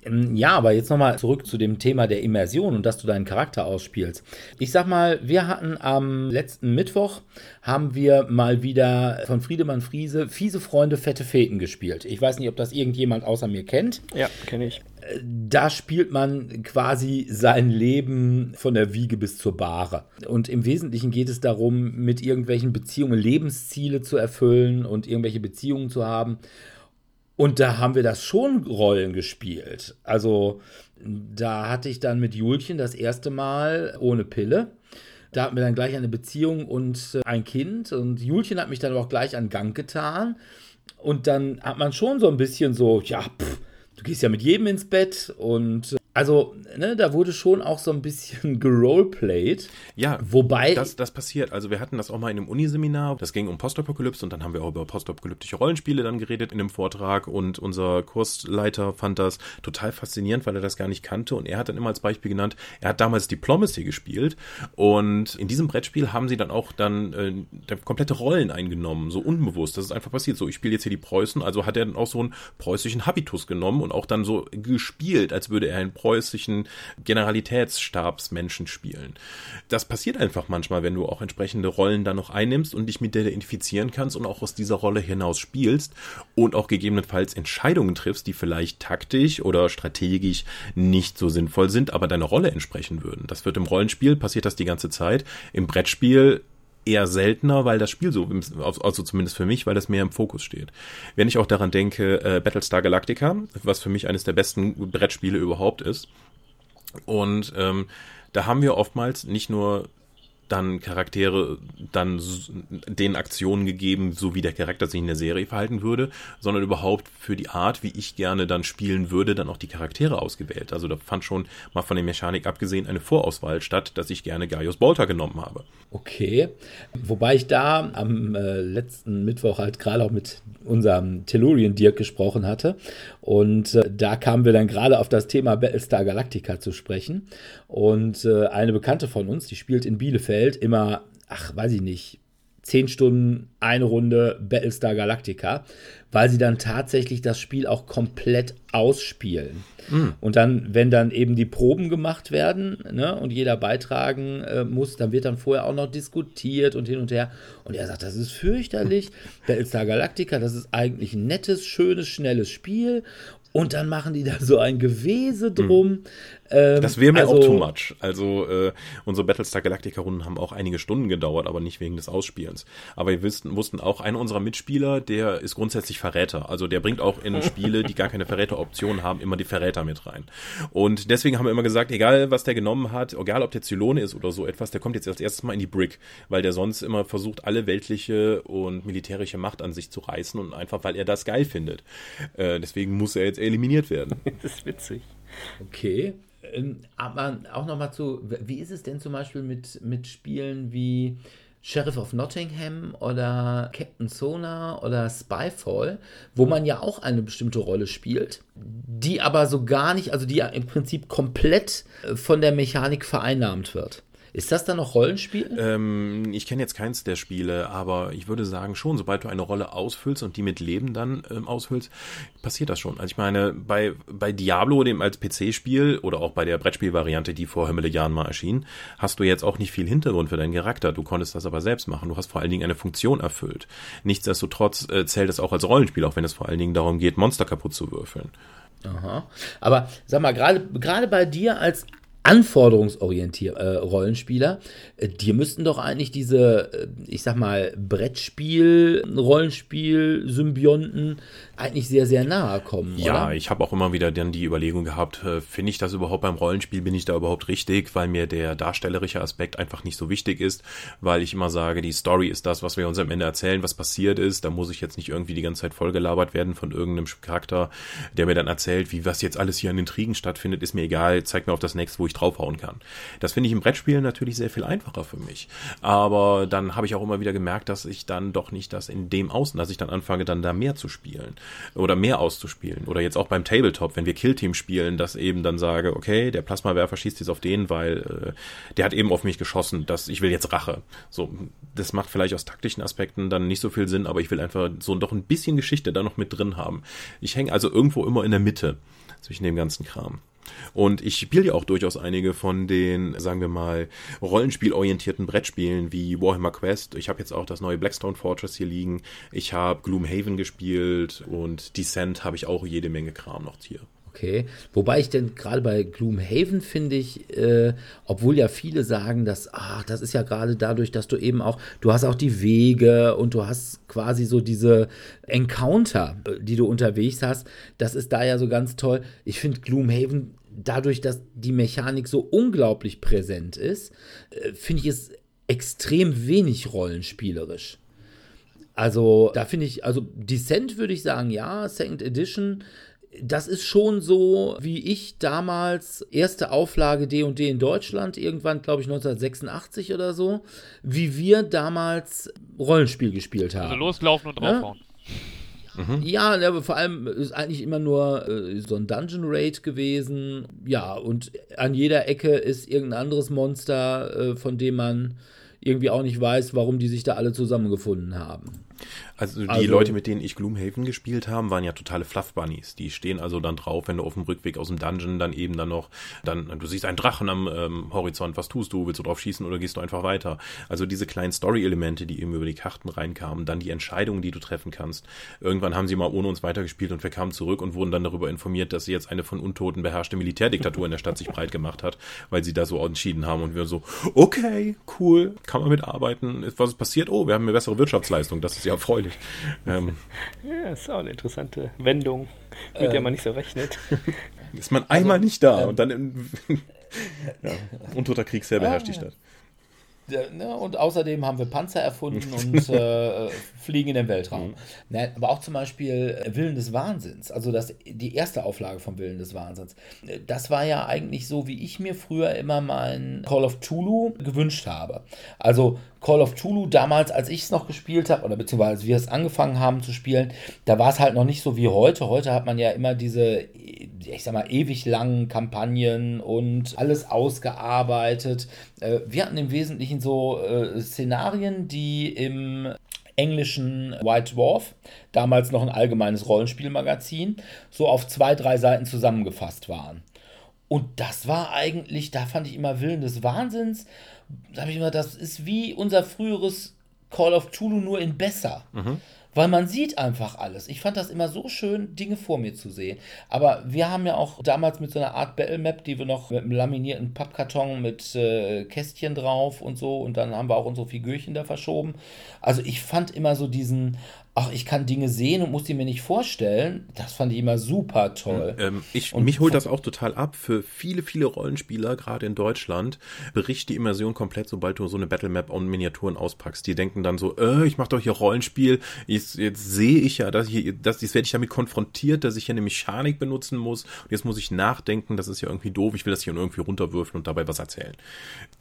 Ähm, Ja, aber jetzt nochmal zurück zu dem Thema der Immersion und dass du deinen Charakter ausspielst. Ich sag mal, wir hatten am letzten Mittwoch, haben wir mal wieder von Friedemann Friese Fiese Freunde, fette Feten gespielt. Ich weiß nicht, ob das irgendjemand außer mir kennt. Ja, kenne ich. Da spielt man quasi sein Leben von der Wiege bis zur Bahre. Und im Wesentlichen geht es darum, mit irgendwelchen Beziehungen Lebensziele zu erfüllen und irgendwelche Beziehungen zu haben. Und da haben wir das schon Rollen gespielt. Also da hatte ich dann mit Julchen das erste Mal ohne Pille. Da hatten wir dann gleich eine Beziehung und äh, ein Kind. Und Julchen hat mich dann auch gleich an Gang getan. Und dann hat man schon so ein bisschen so, ja, pff, du gehst ja mit jedem ins Bett. Und äh, also, ne, da wurde schon auch so ein bisschen (laughs) geroleplayed. Ja, Wobei, das, das passiert. Also wir hatten das auch mal in einem Uniseminar. Das ging um Postapokalypse und dann haben wir auch über postapokalyptische Rollenspiele dann geredet in dem Vortrag und unser Kursleiter fand das total faszinierend, weil er das gar nicht kannte und er hat dann immer als Beispiel genannt, er hat damals Diplomacy gespielt und in diesem Brettspiel haben sie dann auch dann äh, komplette Rollen eingenommen, so unbewusst. Das ist einfach passiert. So, ich spiele jetzt hier die Preußen, also hat er dann auch so einen preußischen Habitus genommen und auch dann so gespielt, als würde er einen preußischen Generalitätsstabsmenschen spielen. Das passiert einfach manchmal, wenn du auch entsprechende Rollen dann noch einnimmst und dich mit der identifizieren kannst und auch aus dieser Rolle hinaus spielst und auch gegebenenfalls Entscheidungen triffst, die vielleicht taktisch oder strategisch nicht so sinnvoll sind, aber deiner Rolle entsprechen würden. Das wird im Rollenspiel, passiert das die ganze Zeit. Im Brettspiel eher seltener, weil das Spiel so, also zumindest für mich, weil das mehr im Fokus steht. Wenn ich auch daran denke, äh, Battlestar Galactica, was für mich eines der besten Brettspiele überhaupt ist. Und ähm, da haben wir oftmals nicht nur dann Charaktere dann den Aktionen gegeben, so wie der Charakter sich in der Serie verhalten würde, sondern überhaupt für die Art, wie ich gerne dann spielen würde, dann auch die Charaktere ausgewählt. Also da fand schon mal von der Mechanik abgesehen eine Vorauswahl statt, dass ich gerne Gaius Bolter genommen habe. Okay. Wobei ich da am äh, letzten Mittwoch halt gerade auch mit unserem Tellurian Dirk gesprochen hatte. Und äh, da kamen wir dann gerade auf das Thema Battlestar Galactica zu sprechen. Und äh, eine Bekannte von uns, die spielt in Bielefeld immer, ach, weiß ich nicht, zehn Stunden, eine Runde Battlestar Galactica, weil sie dann tatsächlich das Spiel auch komplett ausspielen. Und dann, wenn dann eben die Proben gemacht werden ne, und jeder beitragen äh, muss, dann wird dann vorher auch noch diskutiert und hin und her. Und er sagt, das ist fürchterlich. Battlestar Galactica, das ist eigentlich ein nettes, schönes, schnelles Spiel. Und dann machen die da so ein Gewese drum. Ähm, Das wäre mir also- auch too much. Also äh, unsere Battlestar Galactica-Runden haben auch einige Stunden gedauert, aber nicht wegen des Ausspielens. Aber wir wussten, wussten auch, einer unserer Mitspieler, der ist grundsätzlich Verräter. Also der bringt auch in Spiele, die gar keine Verräteroption haben, immer die Verräter mit rein. Und deswegen haben wir immer gesagt, egal was der genommen hat, egal ob der Zylone ist oder so etwas, der kommt jetzt als erstes mal in die Brick, weil der sonst immer versucht, alle weltliche und militärische Macht an sich zu reißen und einfach, weil er das geil findet. Äh, deswegen muss er jetzt eliminiert werden. (laughs) Das ist witzig. Okay. Ähm, Aber auch nochmal zu, wie ist es denn zum Beispiel mit, mit Spielen wie Sheriff of Nottingham oder Captain Sonar oder Spyfall, wo man ja auch eine bestimmte Rolle spielt, die aber so gar nicht, also die ja im Prinzip komplett äh, von der Mechanik vereinnahmt wird. Ist das dann noch Rollenspiel? Ähm, ich kenne jetzt keins der Spiele, aber ich würde sagen schon, sobald du eine Rolle ausfüllst und die mit Leben dann ähm, ausfüllst, passiert das schon. Also ich meine, bei, bei Diablo, dem als PC-Spiel oder auch bei der Brettspielvariante, die vor Himmel Jahren mal erschien, hast du jetzt auch nicht viel Hintergrund für deinen Charakter. Du konntest das aber selbst machen. Du hast vor allen Dingen eine Funktion erfüllt. Nichtsdestotrotz äh, zählt es auch als Rollenspiel, auch wenn es vor allen Dingen darum geht, Monster kaputt zu würfeln. Aha. Aber sag mal, gerade gerade bei dir als anforderungsorientiert äh, Rollenspieler, äh, dir müssten doch eigentlich diese, äh, ich sag mal, Brettspiel, Rollenspiel, Symbionten eigentlich sehr, sehr nahe kommen. Ja, oder? ich habe auch immer wieder dann die Überlegung gehabt, äh, finde ich das überhaupt beim Rollenspiel, bin ich da überhaupt richtig, weil mir der darstellerische Aspekt einfach nicht so wichtig ist, weil ich immer sage, die Story ist das, was wir uns am Ende erzählen, was passiert ist. Da muss ich jetzt nicht irgendwie die ganze Zeit vollgelabert werden von irgendeinem Charakter, der mir dann erzählt, wie was jetzt alles hier an Intrigen stattfindet, ist mir egal, zeig mir auf das nächste, wo ich draufhauen kann. Das finde ich im Brettspiel natürlich sehr viel einfacher für mich. Aber dann habe ich auch immer wieder gemerkt, dass ich dann doch nicht das in dem Außen, dass ich dann anfange, dann da mehr zu spielen oder mehr auszuspielen. Oder jetzt auch beim Tabletop, wenn wir Killteam spielen, dass eben dann sage, okay, der Plasmawerfer schießt jetzt auf den, weil äh, der hat eben auf mich geschossen, dass ich will jetzt Rache. So, das macht vielleicht aus taktischen Aspekten dann nicht so viel Sinn, aber ich will einfach so doch ein bisschen Geschichte da noch mit drin haben. Ich hänge also irgendwo immer in der Mitte zwischen dem ganzen Kram. Und ich spiele ja auch durchaus einige von den, sagen wir mal, rollenspielorientierten Brettspielen wie Warhammer Quest. Ich habe jetzt auch das neue Blackstone Fortress hier liegen. Ich habe Gloomhaven gespielt und Descent habe ich auch jede Menge Kram noch hier. Okay, wobei ich denn gerade bei Gloomhaven finde ich, äh, obwohl ja viele sagen, dass, ach, das ist ja gerade dadurch, dass du eben auch, du hast auch die Wege und du hast quasi so diese Encounter, die du unterwegs hast, das ist da ja so ganz toll. Ich finde Gloomhaven dadurch, dass die Mechanik so unglaublich präsent ist, äh, finde ich es extrem wenig rollenspielerisch. Also, da finde ich, also Descent würde ich sagen, ja, Second Edition das ist schon so, wie ich damals erste Auflage D&D in Deutschland, irgendwann glaube ich 1986 oder so, wie wir damals Rollenspiel gespielt haben. Also loslaufen und draufhauen. Mhm. Ja, aber vor allem ist eigentlich immer nur äh, so ein Dungeon Raid gewesen. Ja, und an jeder Ecke ist irgendein anderes Monster, äh, von dem man irgendwie auch nicht weiß, warum die sich da alle zusammengefunden haben. Also die also, Leute, mit denen ich Gloomhaven gespielt habe, waren ja totale Fluff Bunnies. Die stehen also dann drauf, wenn du auf dem Rückweg aus dem Dungeon dann eben dann noch, dann, du siehst einen Drachen am ähm, Horizont, was tust du? Willst du drauf schießen oder gehst du einfach weiter? Also diese kleinen Story-Elemente, die eben über die Karten reinkamen, dann die Entscheidungen, die du treffen kannst. Irgendwann haben sie mal ohne uns weitergespielt und wir kamen zurück und wurden dann darüber informiert, dass sie jetzt eine von Untoten beherrschte Militärdiktatur in der Stadt sich breit gemacht hat, weil sie da so entschieden haben und wir so, okay, cool, kann man mitarbeiten. Was ist passiert? Oh, wir haben eine bessere Wirtschaftsleistung, das ist ja erfreulich. Ähm, ja, ist auch eine interessante Wendung, mit ähm, der man nicht so rechnet. (laughs) Ist man einmal also, nicht da ähm, und dann in, (laughs) ja, untoter Kriegsherr beherrscht die Stadt. Ne, und außerdem haben wir Panzer erfunden (laughs) und äh, fliegen in den Weltraum. Mhm. Ne, aber auch zum Beispiel äh, Willen des Wahnsinns, also das, die erste Auflage vom Willen des Wahnsinns. Äh, das war ja eigentlich so, wie ich mir früher immer mein Call of Tulu gewünscht habe. Also Call of Tulu damals, als ich es noch gespielt habe, oder beziehungsweise als wir es angefangen haben zu spielen, da war es halt noch nicht so wie heute. Heute hat man ja immer diese, ich sag mal, ewig langen Kampagnen und alles ausgearbeitet. Äh, wir hatten im Wesentlichen so äh, Szenarien, die im englischen White Dwarf, damals noch ein allgemeines Rollenspielmagazin, so auf zwei, drei Seiten zusammengefasst waren. Und das war eigentlich, da fand ich immer Willen des Wahnsinns, da habe ich immer, das ist wie unser früheres Call of Tulu nur in besser. Mhm. Weil man sieht einfach alles. Ich fand das immer so schön, Dinge vor mir zu sehen. Aber wir haben ja auch damals mit so einer Art Battle Map, die wir noch mit einem laminierten Pappkarton mit äh, Kästchen drauf und so. Und dann haben wir auch unsere Figürchen da verschoben. Also ich fand immer so diesen ach, ich kann Dinge sehen und muss die mir nicht vorstellen. Das fand ich immer super toll. Ähm, ich, und mich holt das auch total ab. Für viele, viele Rollenspieler, gerade in Deutschland, bricht die Immersion komplett, sobald du so eine Battlemap und Miniaturen auspackst. Die denken dann so, äh, ich mach doch hier Rollenspiel. Jetzt, jetzt sehe ich ja, dass ich, dass, jetzt werde ich damit konfrontiert, dass ich hier eine Mechanik benutzen muss. Und jetzt muss ich nachdenken, das ist ja irgendwie doof. Ich will das hier irgendwie runterwürfeln und dabei was erzählen.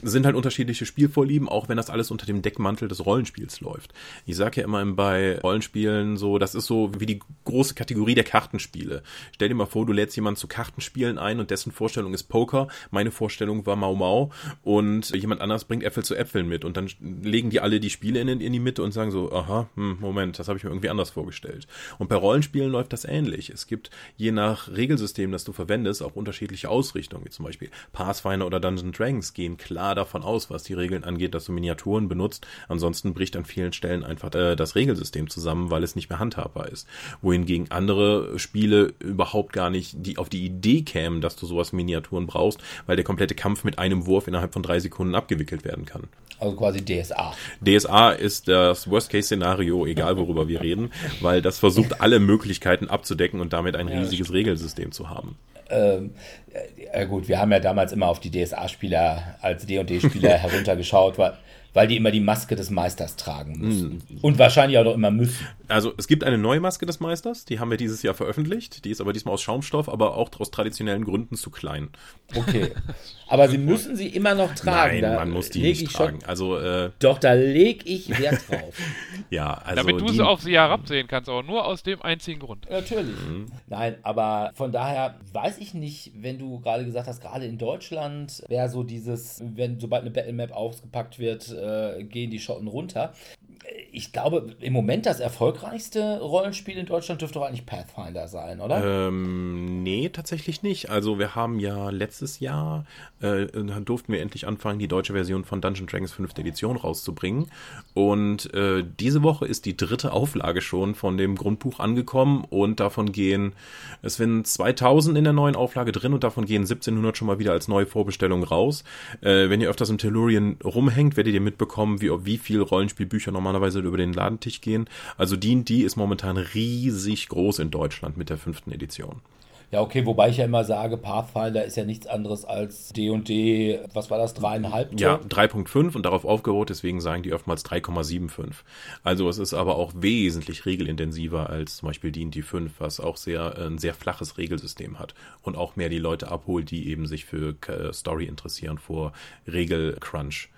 Das sind halt unterschiedliche Spielvorlieben, auch wenn das alles unter dem Deckmantel des Rollenspiels läuft. Ich sage ja immer bei Rollenspielen, Rollenspielen so, das ist so wie die große Kategorie der Kartenspiele. Stell dir mal vor, du lädst jemanden zu Kartenspielen ein und dessen Vorstellung ist Poker, meine Vorstellung war Mau Mau und jemand anders bringt Äpfel zu Äpfeln mit und dann legen die alle die Spiele in, in die Mitte und sagen so, aha, hm, Moment, das habe ich mir irgendwie anders vorgestellt. Und bei Rollenspielen läuft das ähnlich. Es gibt je nach Regelsystem, das du verwendest, auch unterschiedliche Ausrichtungen, wie zum Beispiel Pathfinder oder Dungeons Dragons gehen klar davon aus, was die Regeln angeht, dass du Miniaturen benutzt. Ansonsten bricht an vielen Stellen einfach äh, das Regelsystem zusammen, weil es nicht mehr handhabbar ist. Wohingegen andere Spiele überhaupt gar nicht die auf die Idee kämen, dass du sowas Miniaturen brauchst, weil der komplette Kampf mit einem Wurf innerhalb von drei Sekunden abgewickelt werden kann. Also quasi DSA. DSA ist das Worst-Case-Szenario, egal worüber wir reden, weil das versucht, alle Möglichkeiten abzudecken und damit ein riesiges Regelsystem zu haben. Ähm, äh, gut, wir haben ja damals immer auf die DSA-Spieler als D&D-Spieler (laughs) heruntergeschaut, weil weil die immer die Maske des Meisters tragen müssen. Mm. Und wahrscheinlich auch noch immer müssen. Also es gibt eine neue Maske des Meisters, die haben wir dieses Jahr veröffentlicht. Die ist aber diesmal aus Schaumstoff, aber auch aus traditionellen Gründen zu klein. Okay. Aber sie (laughs) müssen sie immer noch tragen. Nein, da man muss die nicht tragen. Also, äh, Doch, da lege ich Wert (laughs) drauf. ja, also Damit du die, auf sie herabsehen kannst, aber nur aus dem einzigen Grund. Natürlich. Mhm. Nein, aber von daher weiß ich nicht, wenn du gerade gesagt hast, gerade in Deutschland wäre so dieses, wenn sobald eine Battle Map ausgepackt wird, äh, gehen die Schotten runter ich glaube, im Moment das erfolgreichste Rollenspiel in Deutschland dürfte doch eigentlich Pathfinder sein, oder? Ähm, nee, tatsächlich nicht. Also wir haben ja letztes Jahr, äh, durften wir endlich anfangen, die deutsche Version von Dungeon Dragons 5. Edition rauszubringen. Und äh, diese Woche ist die dritte Auflage schon von dem Grundbuch angekommen und davon gehen, es sind 2000 in der neuen Auflage drin und davon gehen 1700 schon mal wieder als neue Vorbestellung raus. Äh, wenn ihr öfters im Tellurien rumhängt, werdet ihr mitbekommen, wie, wie viel Rollenspielbücher normalerweise über den Ladentisch gehen. Also D&D ist momentan riesig groß in Deutschland mit der fünften Edition. Ja, okay, wobei ich ja immer sage, Pathfinder ist ja nichts anderes als D&D, was war das, dreieinhalb? Ja, 3.5 und darauf aufgebaut, deswegen sagen die oftmals 3,75. Also es ist aber auch wesentlich regelintensiver als zum Beispiel D&D 5, was auch sehr, ein sehr flaches Regelsystem hat und auch mehr die Leute abholt, die eben sich für äh, Story interessieren vor Regelcrunch.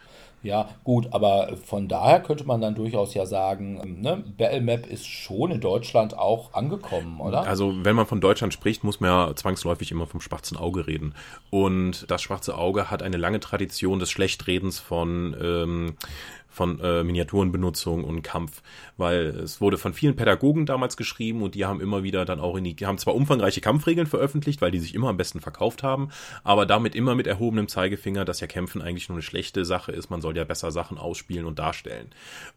Ja, gut, aber von daher könnte man dann durchaus ja sagen, ähm, ne, Battlemap ist schon in Deutschland auch angekommen, oder? Also, wenn man von Deutschland spricht, muss man ja zwangsläufig immer vom schwarzen Auge reden. Und das schwarze Auge hat eine lange Tradition des Schlechtredens von ähm, von äh, Miniaturenbenutzung und Kampf, weil es wurde von vielen Pädagogen damals geschrieben und die haben immer wieder dann auch in die, haben zwar umfangreiche Kampfregeln veröffentlicht, weil die sich immer am besten verkauft haben, aber damit immer mit erhobenem Zeigefinger, dass ja Kämpfen eigentlich nur eine schlechte Sache ist, man soll ja besser Sachen ausspielen und darstellen.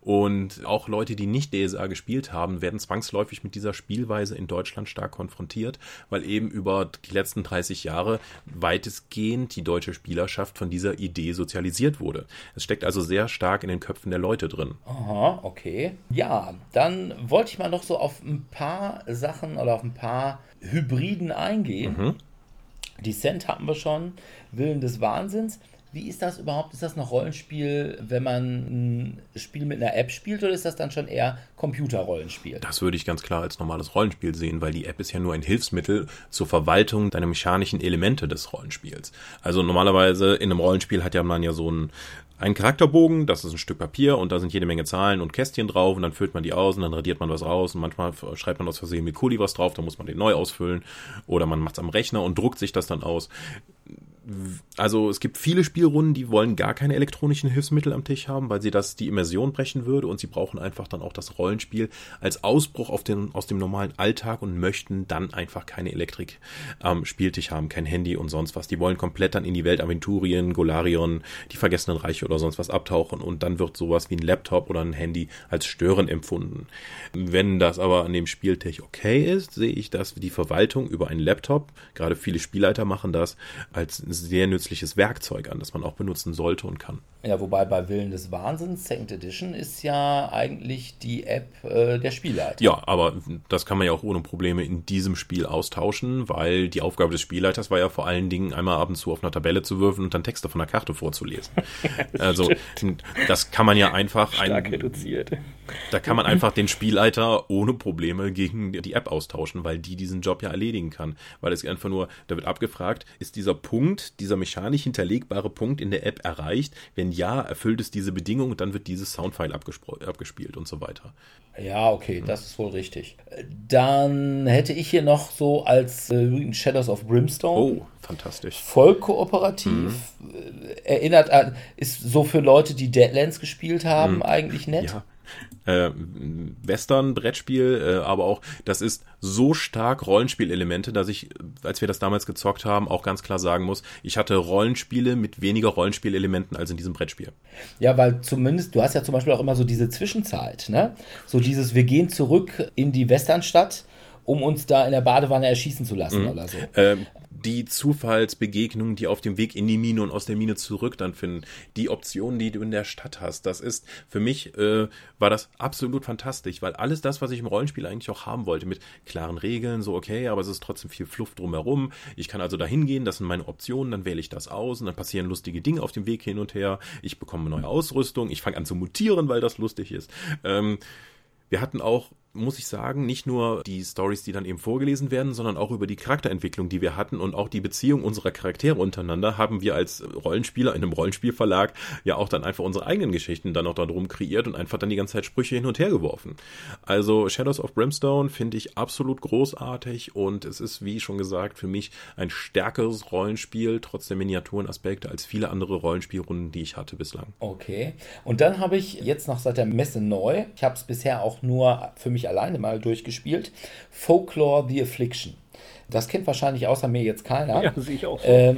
Und auch Leute, die nicht DSA gespielt haben, werden zwangsläufig mit dieser Spielweise in Deutschland stark konfrontiert, weil eben über die letzten 30 Jahre weitestgehend die deutsche Spielerschaft von dieser Idee sozialisiert wurde. Es steckt also sehr stark in den Köpfen der Leute drin. Aha, okay. Ja, dann wollte ich mal noch so auf ein paar Sachen oder auf ein paar Hybriden eingehen. Mhm. Descent hatten wir schon, Willen des Wahnsinns. Wie ist das überhaupt? Ist das noch Rollenspiel, wenn man ein Spiel mit einer App spielt oder ist das dann schon eher Computerrollenspiel? Das würde ich ganz klar als normales Rollenspiel sehen, weil die App ist ja nur ein Hilfsmittel zur Verwaltung deiner mechanischen Elemente des Rollenspiels. Also normalerweise in einem Rollenspiel hat ja man ja so ein einen Charakterbogen, das ist ein Stück Papier und da sind jede Menge Zahlen und Kästchen drauf und dann füllt man die aus und dann radiert man was raus und manchmal schreibt man aus Versehen mit Kuli was drauf, da muss man den neu ausfüllen oder man macht es am Rechner und druckt sich das dann aus also es gibt viele Spielrunden, die wollen gar keine elektronischen Hilfsmittel am Tisch haben, weil sie das die Immersion brechen würde und sie brauchen einfach dann auch das Rollenspiel als Ausbruch auf den, aus dem normalen Alltag und möchten dann einfach keine Elektrik am Spieltisch haben, kein Handy und sonst was. Die wollen komplett dann in die Welt Aventurien, Golarion, die Vergessenen Reiche oder sonst was abtauchen und dann wird sowas wie ein Laptop oder ein Handy als störend empfunden. Wenn das aber an dem Spieltisch okay ist, sehe ich das die Verwaltung über einen Laptop, gerade viele Spielleiter machen das, als sehr nützliches Werkzeug an, das man auch benutzen sollte und kann. Ja, wobei bei Willen des Wahnsinns, Second Edition, ist ja eigentlich die App äh, der Spielleiter. Ja, aber das kann man ja auch ohne Probleme in diesem Spiel austauschen, weil die Aufgabe des Spielleiters war ja vor allen Dingen einmal ab und zu auf einer Tabelle zu würfeln und dann Texte von der Karte vorzulesen. (laughs) also das kann man ja einfach Stark ein, reduziert. Da kann man einfach den Spielleiter ohne Probleme gegen die App austauschen, weil die diesen Job ja erledigen kann. Weil es einfach nur, da wird abgefragt, ist dieser Punkt, dieser mechanisch hinterlegbare Punkt in der App erreicht? Wenn ja, erfüllt es diese Bedingung und dann wird dieses Soundfile abgespielt und so weiter. Ja, okay, das ist wohl richtig. Dann hätte ich hier noch so als äh, Shadows of Brimstone. Oh, fantastisch. Voll kooperativ. Mhm. Erinnert an, ist so für Leute, die Deadlands gespielt haben, mhm. eigentlich nett. Ja, äh, Western-Brettspiel, äh, aber auch, das ist so stark Rollenspielelemente, dass ich, als wir das damals gezockt haben, auch ganz klar sagen muss, ich hatte Rollenspiele mit weniger Rollenspielelementen als in diesem Brettspiel. Ja, weil zumindest, du hast ja zum Beispiel auch immer so diese Zwischenzeit, ne? So dieses, wir gehen zurück in die Westernstadt um uns da in der Badewanne erschießen zu lassen mhm. oder so. Ähm, die Zufallsbegegnungen, die auf dem Weg in die Mine und aus der Mine zurück dann finden, die Optionen, die du in der Stadt hast, das ist für mich äh, war das absolut fantastisch, weil alles das, was ich im Rollenspiel eigentlich auch haben wollte, mit klaren Regeln, so okay, aber es ist trotzdem viel Fluff drumherum. Ich kann also da hingehen, das sind meine Optionen, dann wähle ich das aus und dann passieren lustige Dinge auf dem Weg hin und her. Ich bekomme neue Ausrüstung, ich fange an zu mutieren, weil das lustig ist. Ähm, wir hatten auch muss ich sagen, nicht nur die Stories, die dann eben vorgelesen werden, sondern auch über die Charakterentwicklung, die wir hatten und auch die Beziehung unserer Charaktere untereinander haben wir als Rollenspieler in einem Rollenspielverlag ja auch dann einfach unsere eigenen Geschichten dann auch darum kreiert und einfach dann die ganze Zeit Sprüche hin und her geworfen. Also Shadows of Brimstone finde ich absolut großartig und es ist, wie schon gesagt, für mich ein stärkeres Rollenspiel, trotz der Miniaturenaspekte, als viele andere Rollenspielrunden, die ich hatte bislang. Okay. Und dann habe ich jetzt noch seit der Messe neu, ich habe es bisher auch nur für mich alleine mal durchgespielt. Folklore The Affliction. Das kennt wahrscheinlich außer mir jetzt keiner. Ja, sehe ich auch. So. Ähm,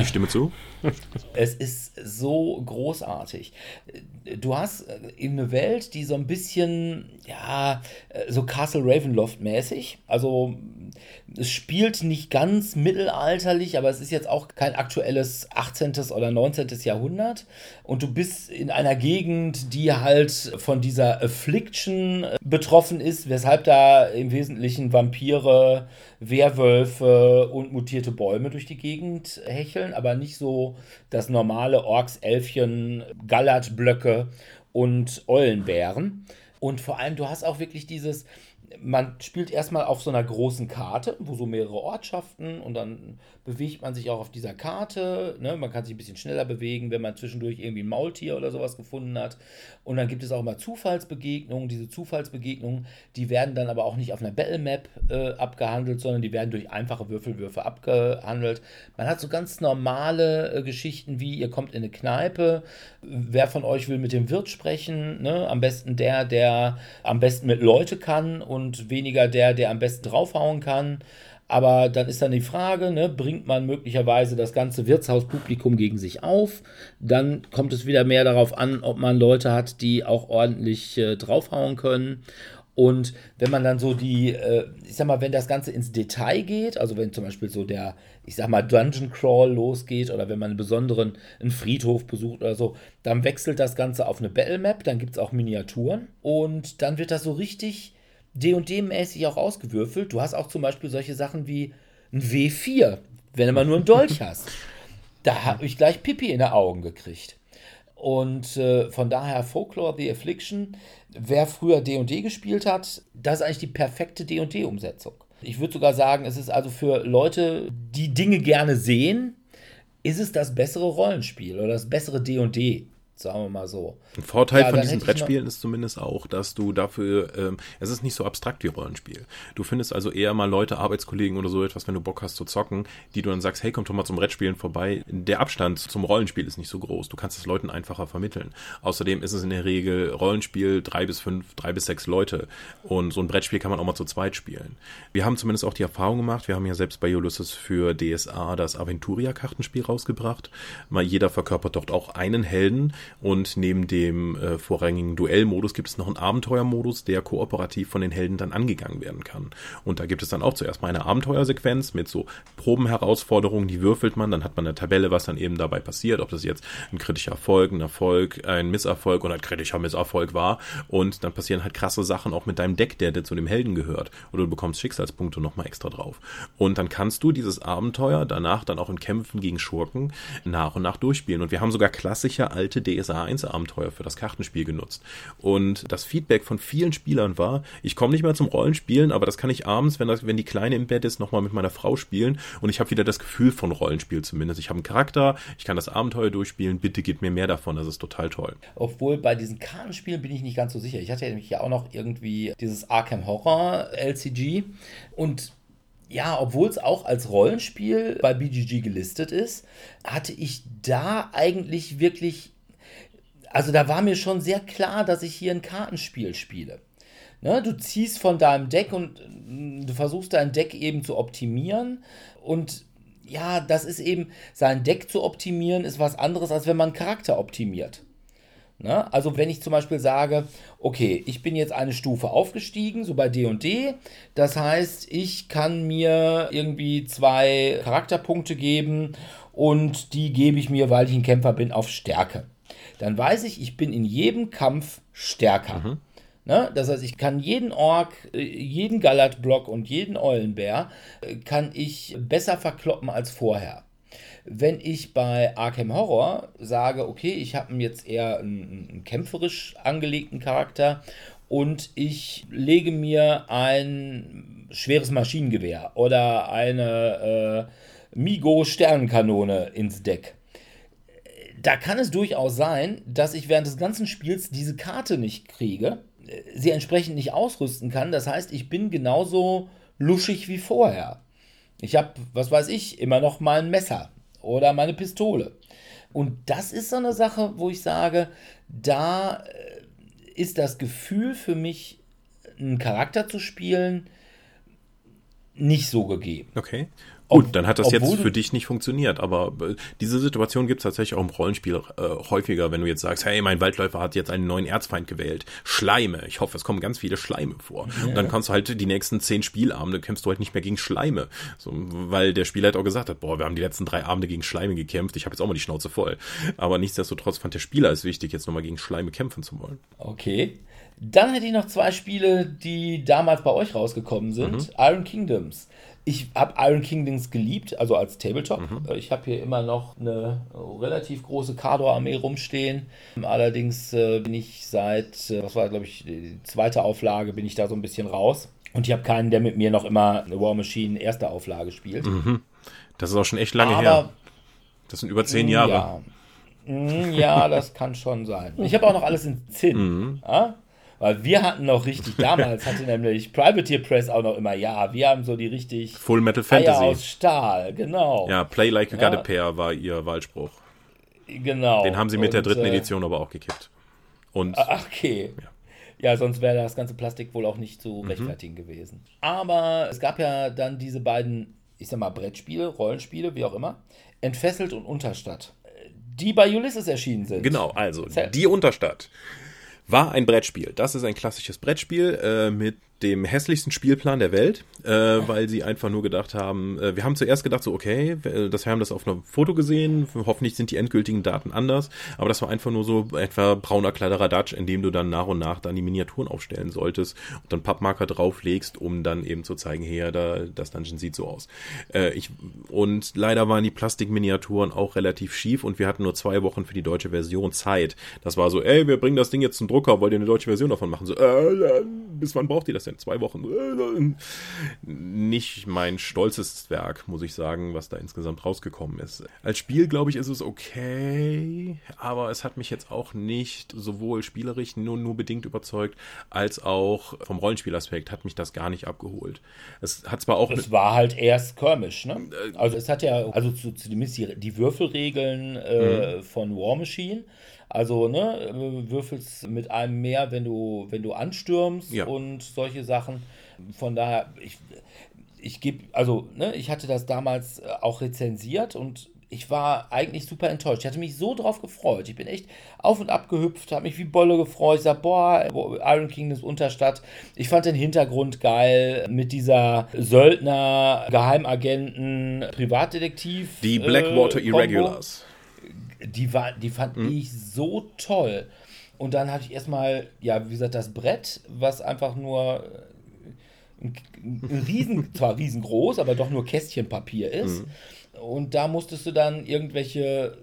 ich stimme zu. Es ist so großartig. Du hast eine Welt, die so ein bisschen, ja, so Castle Ravenloft mäßig. Also es spielt nicht ganz mittelalterlich, aber es ist jetzt auch kein aktuelles 18. oder 19. Jahrhundert. Und du bist in einer Gegend, die halt von dieser Affliction betroffen ist, weshalb da im Wesentlichen Vampire, Werwölfe und mutierte Bäume durch die Gegend hecheln, aber nicht so das normale Orks, Elfchen, Gallertblöcke und Eulenbären. Und vor allem, du hast auch wirklich dieses, man spielt erstmal auf so einer großen Karte, wo so mehrere Ortschaften und dann bewegt man sich auch auf dieser Karte. Ne? Man kann sich ein bisschen schneller bewegen, wenn man zwischendurch irgendwie ein Maultier oder sowas gefunden hat. Und dann gibt es auch immer Zufallsbegegnungen. Diese Zufallsbegegnungen, die werden dann aber auch nicht auf einer Battle Map äh, abgehandelt, sondern die werden durch einfache Würfelwürfe abgehandelt. Man hat so ganz normale äh, Geschichten wie, ihr kommt in eine Kneipe, wer von euch will mit dem Wirt sprechen? Ne? Am besten der, der am besten mit Leute kann und weniger der, der am besten draufhauen kann. Aber dann ist dann die Frage, ne, bringt man möglicherweise das ganze Wirtshauspublikum gegen sich auf? Dann kommt es wieder mehr darauf an, ob man Leute hat, die auch ordentlich äh, draufhauen können. Und wenn man dann so die, äh, ich sag mal, wenn das Ganze ins Detail geht, also wenn zum Beispiel so der, ich sag mal, Dungeon Crawl losgeht oder wenn man einen besonderen einen Friedhof besucht oder so, dann wechselt das Ganze auf eine Battle Map, dann gibt es auch Miniaturen und dann wird das so richtig D&D-mäßig auch ausgewürfelt. Du hast auch zum Beispiel solche Sachen wie ein W4, wenn du mal nur einen Dolch (laughs) hast. Da habe ich gleich Pipi in die Augen gekriegt. Und äh, von daher Folklore The Affliction, wer früher D&D gespielt hat, das ist eigentlich die perfekte D&D-Umsetzung. Ich würde sogar sagen, es ist also für Leute, die Dinge gerne sehen, ist es das bessere Rollenspiel oder das bessere D&D sagen wir mal so. Ein Vorteil ja, von diesen Brettspielen ist zumindest auch, dass du dafür, ähm, es ist nicht so abstrakt wie Rollenspiel. Du findest also eher mal Leute, Arbeitskollegen oder so etwas, wenn du Bock hast zu zocken, die du dann sagst, hey, komm doch mal zum Brettspielen vorbei. Der Abstand zum Rollenspiel ist nicht so groß. Du kannst es Leuten einfacher vermitteln. Außerdem ist es in der Regel Rollenspiel drei bis fünf, drei bis sechs Leute. Und so ein Brettspiel kann man auch mal zu zweit spielen. Wir haben zumindest auch die Erfahrung gemacht, wir haben ja selbst bei Ulysses für DSA das Aventuria-Kartenspiel rausgebracht. Mal jeder verkörpert dort auch einen Helden und neben dem äh, vorrangigen Duellmodus gibt es noch einen Abenteuermodus, der kooperativ von den Helden dann angegangen werden kann. Und da gibt es dann auch zuerst mal eine Abenteuersequenz mit so Probenherausforderungen, die würfelt man, dann hat man eine Tabelle, was dann eben dabei passiert, ob das jetzt ein kritischer Erfolg, ein Erfolg, ein Misserfolg oder ein kritischer Misserfolg war. Und dann passieren halt krasse Sachen auch mit deinem Deck, der, der zu dem Helden gehört. Oder du bekommst Schicksalspunkte nochmal extra drauf. Und dann kannst du dieses Abenteuer danach dann auch in Kämpfen gegen Schurken nach und nach durchspielen. Und wir haben sogar klassische alte D DSA 1 Abenteuer für das Kartenspiel genutzt. Und das Feedback von vielen Spielern war, ich komme nicht mehr zum Rollenspielen, aber das kann ich abends, wenn, das, wenn die Kleine im Bett ist, nochmal mit meiner Frau spielen und ich habe wieder das Gefühl von Rollenspiel zumindest. Ich habe einen Charakter, ich kann das Abenteuer durchspielen, bitte gib mir mehr davon, das ist total toll. Obwohl bei diesen Kartenspielen bin ich nicht ganz so sicher. Ich hatte nämlich ja auch noch irgendwie dieses Arkham Horror LCG und ja, obwohl es auch als Rollenspiel bei BGG gelistet ist, hatte ich da eigentlich wirklich, also da war mir schon sehr klar, dass ich hier ein Kartenspiel spiele. Ne, du ziehst von deinem Deck und mm, du versuchst dein Deck eben zu optimieren und ja, das ist eben, sein Deck zu optimieren, ist was anderes, als wenn man einen Charakter optimiert. Ne? Also wenn ich zum Beispiel sage, okay, ich bin jetzt eine Stufe aufgestiegen, so bei D&D, &D, das heißt, ich kann mir irgendwie zwei Charakterpunkte geben und die gebe ich mir, weil ich ein Kämpfer bin, auf Stärke. Dann weiß ich, ich bin in jedem Kampf stärker. Mhm. Ne? Das heißt, ich kann jeden Ork, äh, jeden Gallat-Block und jeden Eulenbär äh, kann ich besser verkloppen als vorher. Wenn ich bei Arkham Horror sage, okay, ich habe jetzt eher einen, einen kämpferisch angelegten Charakter und ich lege mir ein schweres Maschinengewehr oder eine äh, Migo Sternenkanone ins Deck. Da kann es durchaus sein, dass ich während des ganzen Spiels diese Karte nicht kriege, sie entsprechend nicht ausrüsten kann. Das heißt, ich bin genauso luschig wie vorher. Ich habe, was weiß ich, immer noch mal ein Messer oder meine Pistole. Und das ist so eine Sache, wo ich sage, da äh, ist das Gefühl für mich, einen Charakter zu spielen, nicht so gegeben. Okay. Gut, dann hat das jetzt für dich nicht funktioniert, aber äh, diese Situation gibt es tatsächlich auch im Rollenspiel äh, häufiger, wenn du jetzt sagst, hey, mein Waldläufer hat jetzt einen neuen Erzfeind gewählt. Schleime. Ich hoffe, es kommen ganz viele Schleime vor. Ja. Und dann kannst du halt die nächsten zehn Spielabende kämpfst du halt nicht mehr gegen Schleime. So, weil der Spieler halt auch gesagt hat, boah, wir haben die letzten drei Abende gegen Schleime gekämpft, ich habe jetzt auch mal die Schnauze voll. Aber nichtsdestotrotz fand der Spieler es wichtig, jetzt nochmal gegen Schleime kämpfen zu wollen. Okay. Dann hätte ich noch zwei Spiele, die damals bei euch rausgekommen sind. Mhm. Iron Kingdoms. Ich habe Iron Kingdoms geliebt, also als Tabletop. Mhm. Ich habe hier immer noch eine relativ große Kardor-Armee rumstehen. Allerdings äh, bin ich seit, äh, was war, glaube ich, die zweite Auflage, bin ich da so ein bisschen raus. Und ich habe keinen, der mit mir noch immer eine War Machine erste Auflage spielt. Mhm. Das ist auch schon echt lange Aber, her. Das sind über zehn Jahre. Ja, mm, ja das kann schon sein. Ich habe auch noch alles in Zinn. Mhm. Ja? Weil wir hatten noch richtig, damals hatte (laughs) nämlich Privateer Press auch noch immer, ja, wir haben so die richtig Full Metal Fantasy. Eier aus Stahl, genau. Ja, Play Like you ja. got a pair war ihr Wahlspruch. Genau. Den haben sie mit Und, der dritten äh, Edition aber auch gekippt. Und, ah, okay. Ja. ja sonst wäre das ganze Plastik wohl auch nicht zu mhm. rechtfertigen gewesen. Aber es gab ja dann diese beiden, ich sag mal, Brettspiele, Rollenspiele, wie auch immer, Entfesselt und Unterstadt, die bei Ulysses erschienen sind. Genau, also Zell. die Unterstadt war ein Brettspiel. Das ist ein klassisches Brettspiel äh, mit dem hässlichsten Spielplan der Welt, äh, weil sie einfach nur gedacht haben, äh, wir haben zuerst gedacht, so, okay, das, wir haben das auf einem Foto gesehen, hoffentlich sind die endgültigen Daten anders, aber das war einfach nur so etwa brauner Kladderadatsch, in dem du dann nach und nach dann die Miniaturen aufstellen solltest und dann Pappmarker drauflegst, um dann eben zu zeigen, hey, da, das Dungeon sieht so aus. Äh, ich, und leider waren die Plastikminiaturen auch relativ schief und wir hatten nur zwei Wochen für die deutsche Version Zeit. Das war so, ey, wir bringen das Ding jetzt zum Drucker, wollt ihr eine deutsche Version davon machen? So, äh, bis wann braucht ihr das denn? Zwei Wochen. Nicht mein stolzes Werk, muss ich sagen, was da insgesamt rausgekommen ist. Als Spiel, glaube ich, ist es okay, aber es hat mich jetzt auch nicht sowohl spielerisch nur, nur bedingt überzeugt, als auch vom Rollenspielaspekt hat mich das gar nicht abgeholt. Es hat zwar auch. Es war halt erst Skirmish, ne? Äh, also es hat ja, also zumindest die, die Würfelregeln äh, mhm. von War Machine also, ne, äh, würfelst mit einem mehr, wenn du, wenn du anstürmst ja. und solche Sachen. Von daher, ich, ich gebe, also, ne, ich hatte das damals äh, auch rezensiert und ich war eigentlich super enttäuscht. Ich hatte mich so drauf gefreut. Ich bin echt auf und ab gehüpft, habe mich wie Bolle gefreut. Ich sag, boah, Iron Kingdoms Unterstadt. Ich fand den Hintergrund geil mit dieser Söldner, Geheimagenten, Privatdetektiv. Die Blackwater äh, Irregulars die, war, die fand mhm. ich so toll. Und dann hatte ich erstmal, ja, wie gesagt, das Brett, was einfach nur ein, ein riesen, (laughs) zwar riesengroß, aber doch nur Kästchenpapier ist. Mhm. Und da musstest du dann irgendwelche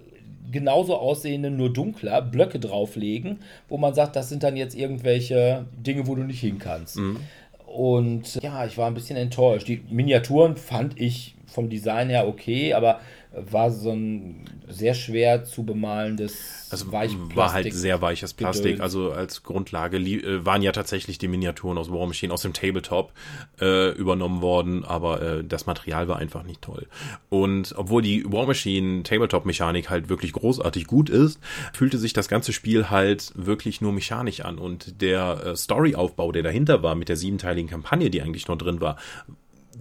genauso aussehende, nur dunkler, Blöcke drauflegen, wo man sagt, das sind dann jetzt irgendwelche Dinge, wo du nicht hin kannst. Mhm. Und ja, ich war ein bisschen enttäuscht. Die Miniaturen fand ich vom Design her okay, aber war so ein sehr schwer zu bemalendes also Weichplastik. War halt sehr weiches Plastik. Gedöns. Also als Grundlage äh, waren ja tatsächlich die Miniaturen aus War Machine aus dem Tabletop äh, übernommen worden, aber äh, das Material war einfach nicht toll. Und obwohl die War Machine Tabletop-Mechanik halt wirklich großartig gut ist, fühlte sich das ganze Spiel halt wirklich nur mechanisch an. Und der äh, Storyaufbau, der dahinter war, mit der siebenteiligen Kampagne, die eigentlich noch drin war,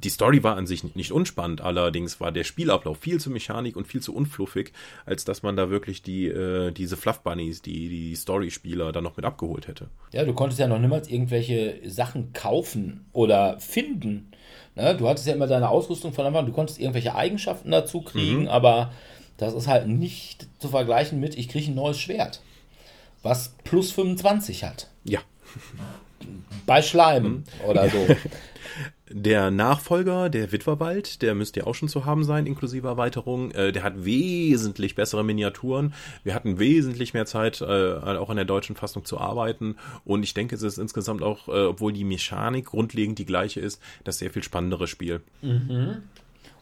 die Story war an sich nicht unspannend, allerdings war der Spielablauf viel zu mechanik und viel zu unfluffig, als dass man da wirklich die, äh, diese Fluff Bunnies, die, die Story-Spieler dann noch mit abgeholt hätte. Ja, du konntest ja noch niemals irgendwelche Sachen kaufen oder finden. Ne? Du hattest ja immer deine Ausrüstung von Anfang, du konntest irgendwelche Eigenschaften dazu kriegen, mhm. aber das ist halt nicht zu vergleichen mit, ich kriege ein neues Schwert, was plus 25 hat. Ja. Bei Schleim mhm. oder so. (laughs) Der Nachfolger, der Witwerwald, der müsste ja auch schon zu haben sein, inklusive Erweiterung. Äh, der hat wesentlich bessere Miniaturen. Wir hatten wesentlich mehr Zeit, äh, auch an der deutschen Fassung zu arbeiten. Und ich denke, es ist insgesamt auch, äh, obwohl die Mechanik grundlegend die gleiche ist, das sehr viel spannendere Spiel. Mhm.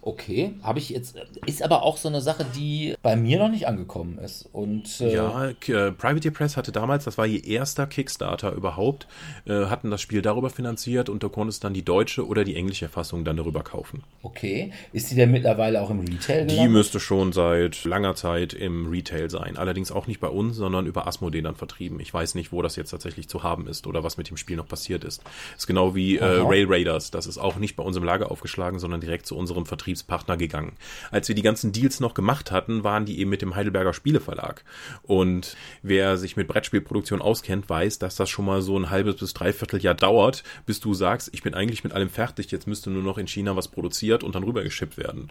Okay, habe ich jetzt. Ist aber auch so eine Sache, die bei mir noch nicht angekommen ist. Und, äh ja, äh, Privateer Press hatte damals, das war ihr erster Kickstarter überhaupt, äh, hatten das Spiel darüber finanziert und du konntest dann die deutsche oder die englische Fassung dann darüber kaufen. Okay, ist die denn mittlerweile auch im Retail? Gelandet? Die müsste schon seit langer Zeit im Retail sein. Allerdings auch nicht bei uns, sondern über Asmodee dann vertrieben. Ich weiß nicht, wo das jetzt tatsächlich zu haben ist oder was mit dem Spiel noch passiert ist. Ist genau wie äh, Rail Raiders. Das ist auch nicht bei uns im Lager aufgeschlagen, sondern direkt zu unserem Vertrieb Vertriebspartner gegangen. Als wir die ganzen Deals noch gemacht hatten, waren die eben mit dem Heidelberger Spieleverlag. Und wer sich mit Brettspielproduktion auskennt, weiß, dass das schon mal so ein halbes bis dreiviertel Jahr dauert, bis du sagst, ich bin eigentlich mit allem fertig, jetzt müsste nur noch in China was produziert und dann rübergeschippt werden.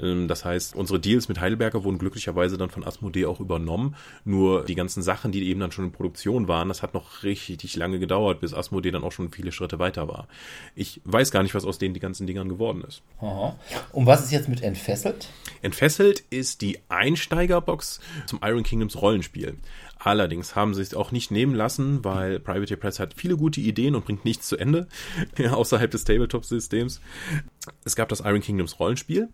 Ähm, das heißt, unsere Deals mit Heidelberger wurden glücklicherweise dann von Asmodee auch übernommen. Nur die ganzen Sachen, die eben dann schon in Produktion waren, das hat noch richtig lange gedauert, bis Asmodee dann auch schon viele Schritte weiter war. Ich weiß gar nicht, was aus denen die ganzen Dingern geworden ist. Aha. Und was ist jetzt mit Entfesselt? Entfesselt ist die Einsteigerbox zum Iron Kingdoms Rollenspiel. Allerdings haben sie es auch nicht nehmen lassen, weil Privateer Press hat viele gute Ideen und bringt nichts zu Ende (laughs) außerhalb des Tabletop-Systems. Es gab das Iron Kingdoms Rollenspiel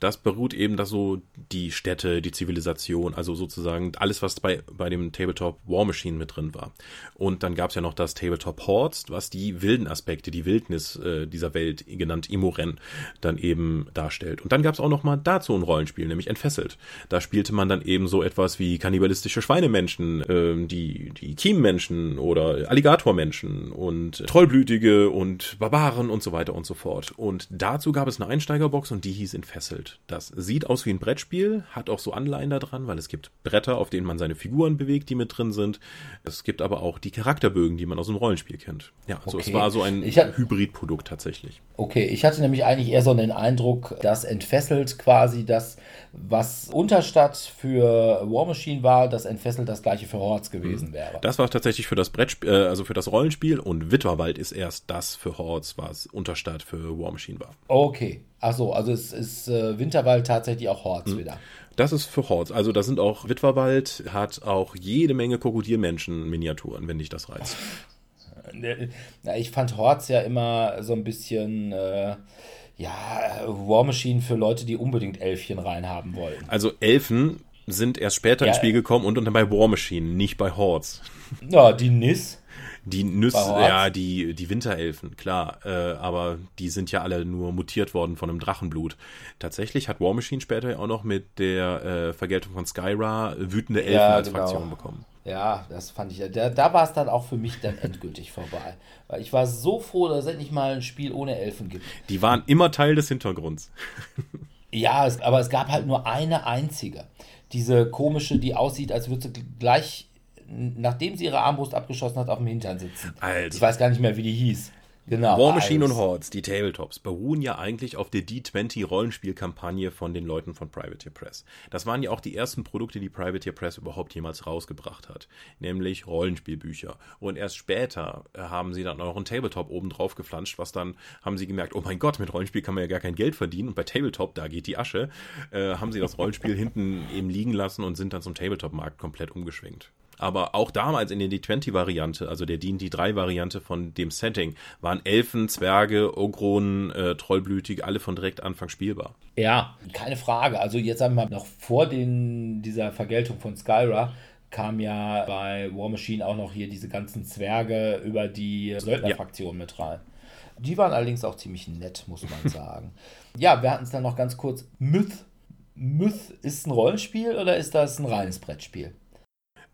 das beruht eben, dass so die Städte, die Zivilisation, also sozusagen alles, was bei, bei dem Tabletop War Machine mit drin war. Und dann gab es ja noch das Tabletop Hordes, was die wilden Aspekte, die Wildnis äh, dieser Welt, genannt Imoren, dann eben darstellt. Und dann gab es auch noch mal dazu ein Rollenspiel, nämlich Entfesselt. Da spielte man dann eben so etwas wie kannibalistische Schweinemenschen, äh, die, die Kiemmenschen oder Alligatormenschen und Trollblütige und Barbaren und so weiter und so fort. Und dazu gab es eine Einsteigerbox und die hieß Entfesselt. Das sieht aus wie ein Brettspiel, hat auch so Anleihen da dran, weil es gibt Bretter, auf denen man seine Figuren bewegt, die mit drin sind. Es gibt aber auch die Charakterbögen, die man aus dem Rollenspiel kennt. Ja, also okay. es war so ein Hybridprodukt tatsächlich. Okay, ich hatte nämlich eigentlich eher so den Eindruck, dass entfesselt quasi das, was Unterstadt für War Machine war, dass entfesselt das gleiche für Hordes gewesen mhm. wäre. Das war tatsächlich für das Brettspiel, äh, also für das Rollenspiel und Witwerwald ist erst das für Hordes, was Unterstadt für War Machine war. Okay, Ach so, also es ist äh, Winterwald tatsächlich auch Horts hm. wieder. Das ist für Horts. Also da sind auch Witwerwald, hat auch jede Menge Krokodilmenschen-Miniaturen, wenn dich das reizt. Ja, ich fand Horts ja immer so ein bisschen, äh, ja, War Machine für Leute, die unbedingt Elfchen reinhaben wollen. Also Elfen sind erst später ja, ins Spiel gekommen und dann bei War Machine, nicht bei Horts. Ja, die Nis. Die Nüsse, ja, die, die Winterelfen, klar, äh, aber die sind ja alle nur mutiert worden von einem Drachenblut. Tatsächlich hat War Machine später ja auch noch mit der äh, Vergeltung von Skyra wütende Elfen ja, als genau. Fraktion bekommen. Ja, das fand ich, da, da war es dann auch für mich dann endgültig vorbei. Weil ich war so froh, dass es endlich mal ein Spiel ohne Elfen gibt. Die waren immer Teil des Hintergrunds. (laughs) ja, es, aber es gab halt nur eine einzige. Diese komische, die aussieht, als würde sie gleich nachdem sie ihre Armbrust abgeschossen hat, auf dem Hintern sitzen. Also. Ich weiß gar nicht mehr, wie die hieß. Genau. War Machine und Hordes, die Tabletops, beruhen ja eigentlich auf der D20 Rollenspielkampagne von den Leuten von Privateer Press. Das waren ja auch die ersten Produkte, die Privateer Press überhaupt jemals rausgebracht hat. Nämlich Rollenspielbücher. Und erst später äh, haben sie dann auch einen Tabletop oben drauf geflanscht, was dann haben sie gemerkt, oh mein Gott, mit Rollenspiel kann man ja gar kein Geld verdienen. Und bei Tabletop, da geht die Asche, äh, haben sie das Rollenspiel (laughs) hinten eben liegen lassen und sind dann zum Tabletop-Markt komplett umgeschwenkt. Aber auch damals in der D20-Variante, also der D&D-3-Variante von dem Setting, waren Elfen, Zwerge, Ogronen, äh, Trollblütig, alle von direkt Anfang spielbar. Ja, keine Frage. Also jetzt sagen wir mal, noch vor den, dieser Vergeltung von Skyra kam ja bei War Machine auch noch hier diese ganzen Zwerge über die Söldnerfraktion ja. mit rein. Die waren allerdings auch ziemlich nett, muss man (laughs) sagen. ja, wir hatten es dann noch ganz kurz. Myth. Myth ist ein Rollenspiel oder ist das ein reines Brettspiel?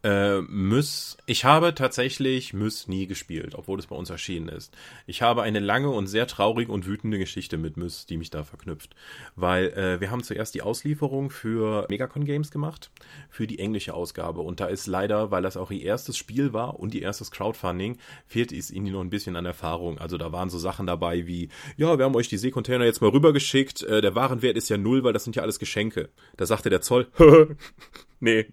Äh, Myth, ich habe tatsächlich Myth nie gespielt, obwohl es bei uns erschienen ist. Ich habe eine lange und sehr traurige und wütende Geschichte mit Myth, die mich da verknüpft. Weil äh, wir haben zuerst die Auslieferung für Megacon Games gemacht, für die englische Ausgabe. Und da ist leider, weil das auch ihr erstes Spiel war und ihr erstes Crowdfunding, fehlt es ihnen noch ein bisschen an Erfahrung. Also da waren so Sachen dabei wie, ja, wir haben euch die Seekontainer jetzt mal rübergeschickt, äh, der Warenwert ist ja null, weil das sind ja alles Geschenke. Da sagte der Zoll, (laughs) (laughs) nee.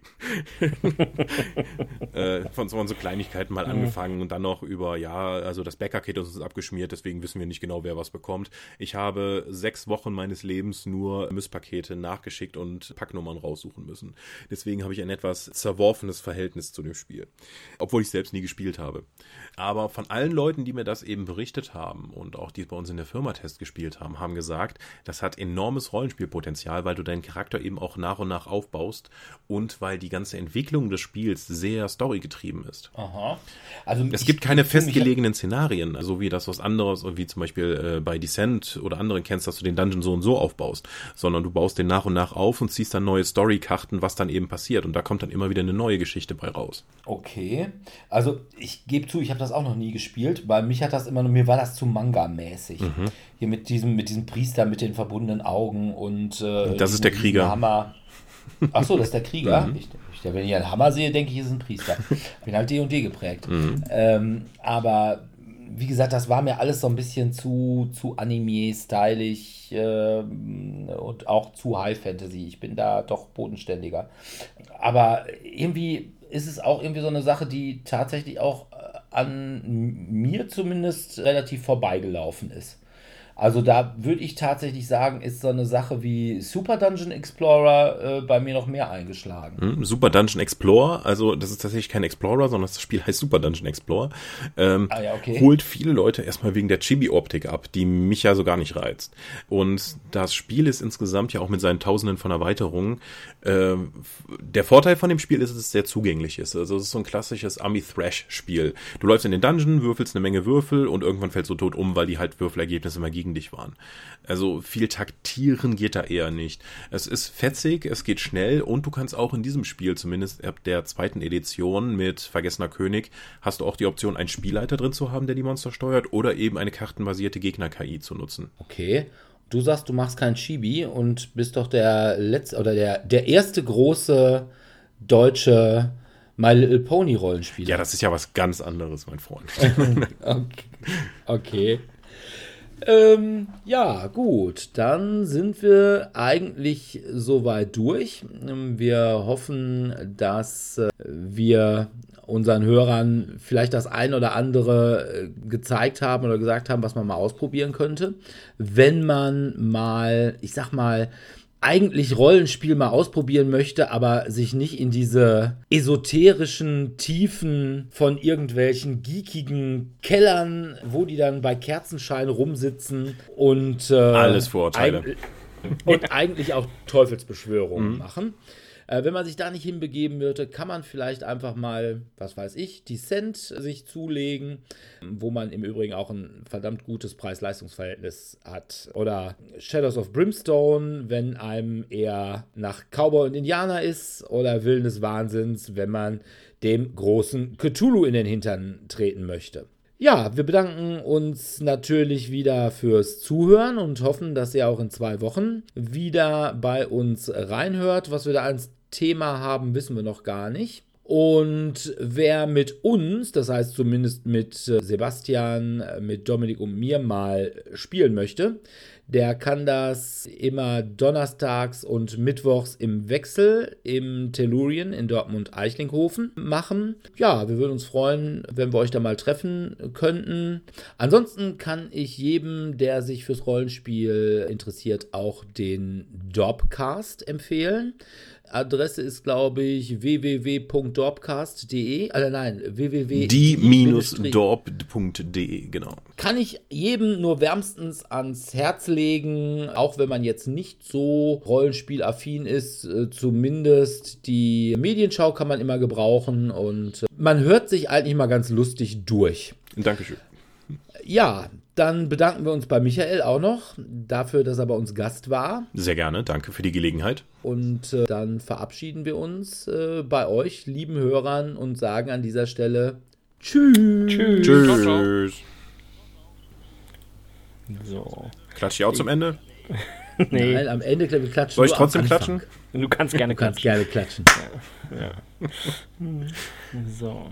(laughs) äh, von, von, so Kleinigkeiten mal mhm. angefangen und dann noch über, ja, also das Bäckerkit ist abgeschmiert, deswegen wissen wir nicht genau, wer was bekommt. Ich habe sechs Wochen meines Lebens nur Misspakete nachgeschickt und Packnummern raussuchen müssen. Deswegen habe ich ein etwas zerworfenes Verhältnis zu dem Spiel. Obwohl ich selbst nie gespielt habe. Aber von allen Leuten, die mir das eben berichtet haben und auch die bei uns in der Firma Test gespielt haben, haben gesagt, das hat enormes Rollenspielpotenzial, weil du deinen Charakter eben auch nach und nach aufbaust und weil die ganze Entwicklung des Spiels sehr storygetrieben ist. Aha. Also es gibt keine festgelegenen Szenarien, so wie das was anderes, wie zum Beispiel äh, bei Descent oder anderen kennst, dass du den Dungeon so und so aufbaust, sondern du baust den nach und nach auf und ziehst dann neue Storykarten, was dann eben passiert und da kommt dann immer wieder eine neue Geschichte bei raus. Okay, also ich gebe zu, ich habe das auch noch nie gespielt, weil mich hat das immer, mir war das zu Manga-mäßig. Mhm. Hier mit diesem, mit diesem Priester mit den verbundenen Augen und äh, das ist der Krieger. Hammer. Ach so, das ist der Krieger. Mhm. Ich, ich, wenn ich einen Hammer sehe, denke ich, ist ein Priester. Bin halt D und D geprägt. Mhm. Ähm, aber wie gesagt, das war mir alles so ein bisschen zu, zu anime-stylisch äh, und auch zu High Fantasy. Ich bin da doch bodenständiger. Aber irgendwie ist es auch irgendwie so eine Sache, die tatsächlich auch äh, an mir zumindest relativ vorbeigelaufen ist. Also da würde ich tatsächlich sagen, ist so eine Sache wie Super Dungeon Explorer äh, bei mir noch mehr eingeschlagen. Hm, Super Dungeon Explorer, also das ist tatsächlich kein Explorer, sondern das Spiel heißt Super Dungeon Explorer. Ähm, ah, ja, okay. Holt viele Leute erstmal wegen der Chibi-Optik ab, die mich ja so gar nicht reizt. Und das Spiel ist insgesamt ja auch mit seinen Tausenden von Erweiterungen. Äh, der Vorteil von dem Spiel ist, dass es sehr zugänglich ist. Also es ist so ein klassisches Army Thrash-Spiel. Du läufst in den Dungeon, würfelst eine Menge Würfel und irgendwann fällst du tot um, weil die halt Würfelergebnisse immer gegen gegen dich waren. Also viel taktieren geht da eher nicht. Es ist fetzig, es geht schnell und du kannst auch in diesem Spiel, zumindest ab der zweiten Edition mit Vergessener König, hast du auch die Option, einen Spielleiter drin zu haben, der die Monster steuert, oder eben eine kartenbasierte Gegner-KI zu nutzen. Okay. Du sagst, du machst kein Chibi und bist doch der letzte oder der, der erste große deutsche My Little Pony Rollenspieler. Ja, das ist ja was ganz anderes, mein Freund. (laughs) okay. okay. Ähm, ja, gut, dann sind wir eigentlich soweit durch. Ähm, wir hoffen, dass äh, wir unseren Hörern vielleicht das ein oder andere äh, gezeigt haben oder gesagt haben, was man mal ausprobieren könnte. Wenn man mal, ich sag mal, eigentlich Rollenspiel mal ausprobieren möchte, aber sich nicht in diese esoterischen Tiefen von irgendwelchen geekigen Kellern, wo die dann bei Kerzenschein rumsitzen und äh, alles Vorurteile. Eig und (laughs) eigentlich auch Teufelsbeschwörungen mhm. machen. Äh, wenn man sich da nicht hinbegeben würde, kann man vielleicht einfach mal, was weiß ich, Descent sich zulegen, wo man im Übrigen auch ein verdammt gutes Preis-Leistungs-Verhältnis hat. Oder Shadows of Brimstone, wenn einem eher nach Cowboy und Indianer ist. Oder Willen des Wahnsinns, wenn man dem großen Cthulhu in den Hintern treten möchte. Ja, wir bedanken uns natürlich wieder fürs Zuhören und hoffen, dass ihr auch in zwei Wochen wieder bei uns reinhört. Was wir da als Thema haben, wissen wir noch gar nicht. Und wer mit uns, das heißt zumindest mit äh, Sebastian, äh, mit Dominik und mir mal spielen möchte, der kann das immer donnerstags und mittwochs im Wechsel im Tellurien in Dortmund-Eichlinghofen machen. Ja, wir würden uns freuen, wenn wir euch da mal treffen könnten. Ansonsten kann ich jedem, der sich fürs Rollenspiel interessiert, auch den Dorpcast empfehlen. Adresse ist, glaube ich, www.dorpcast.de. Also nein, www. Die-dorp.de, genau. Kann ich jedem nur wärmstens ans Herz legen, auch wenn man jetzt nicht so rollenspielaffin ist. Äh, zumindest die Medienschau kann man immer gebrauchen und äh, man hört sich eigentlich mal ganz lustig durch. Dankeschön. Ja, dann bedanken wir uns bei Michael auch noch dafür, dass er bei uns Gast war. Sehr gerne, danke für die Gelegenheit. Und äh, dann verabschieden wir uns äh, bei euch, lieben Hörern, und sagen an dieser Stelle Tschüss. Tschüss. Tschüss. So. Klatsch ich auch zum Ende? (laughs) nee. Nein, am Ende klatschen Soll ich trotzdem klatschen? Du kannst gerne du kannst klatschen. gerne klatschen. Ja. ja. (laughs) So.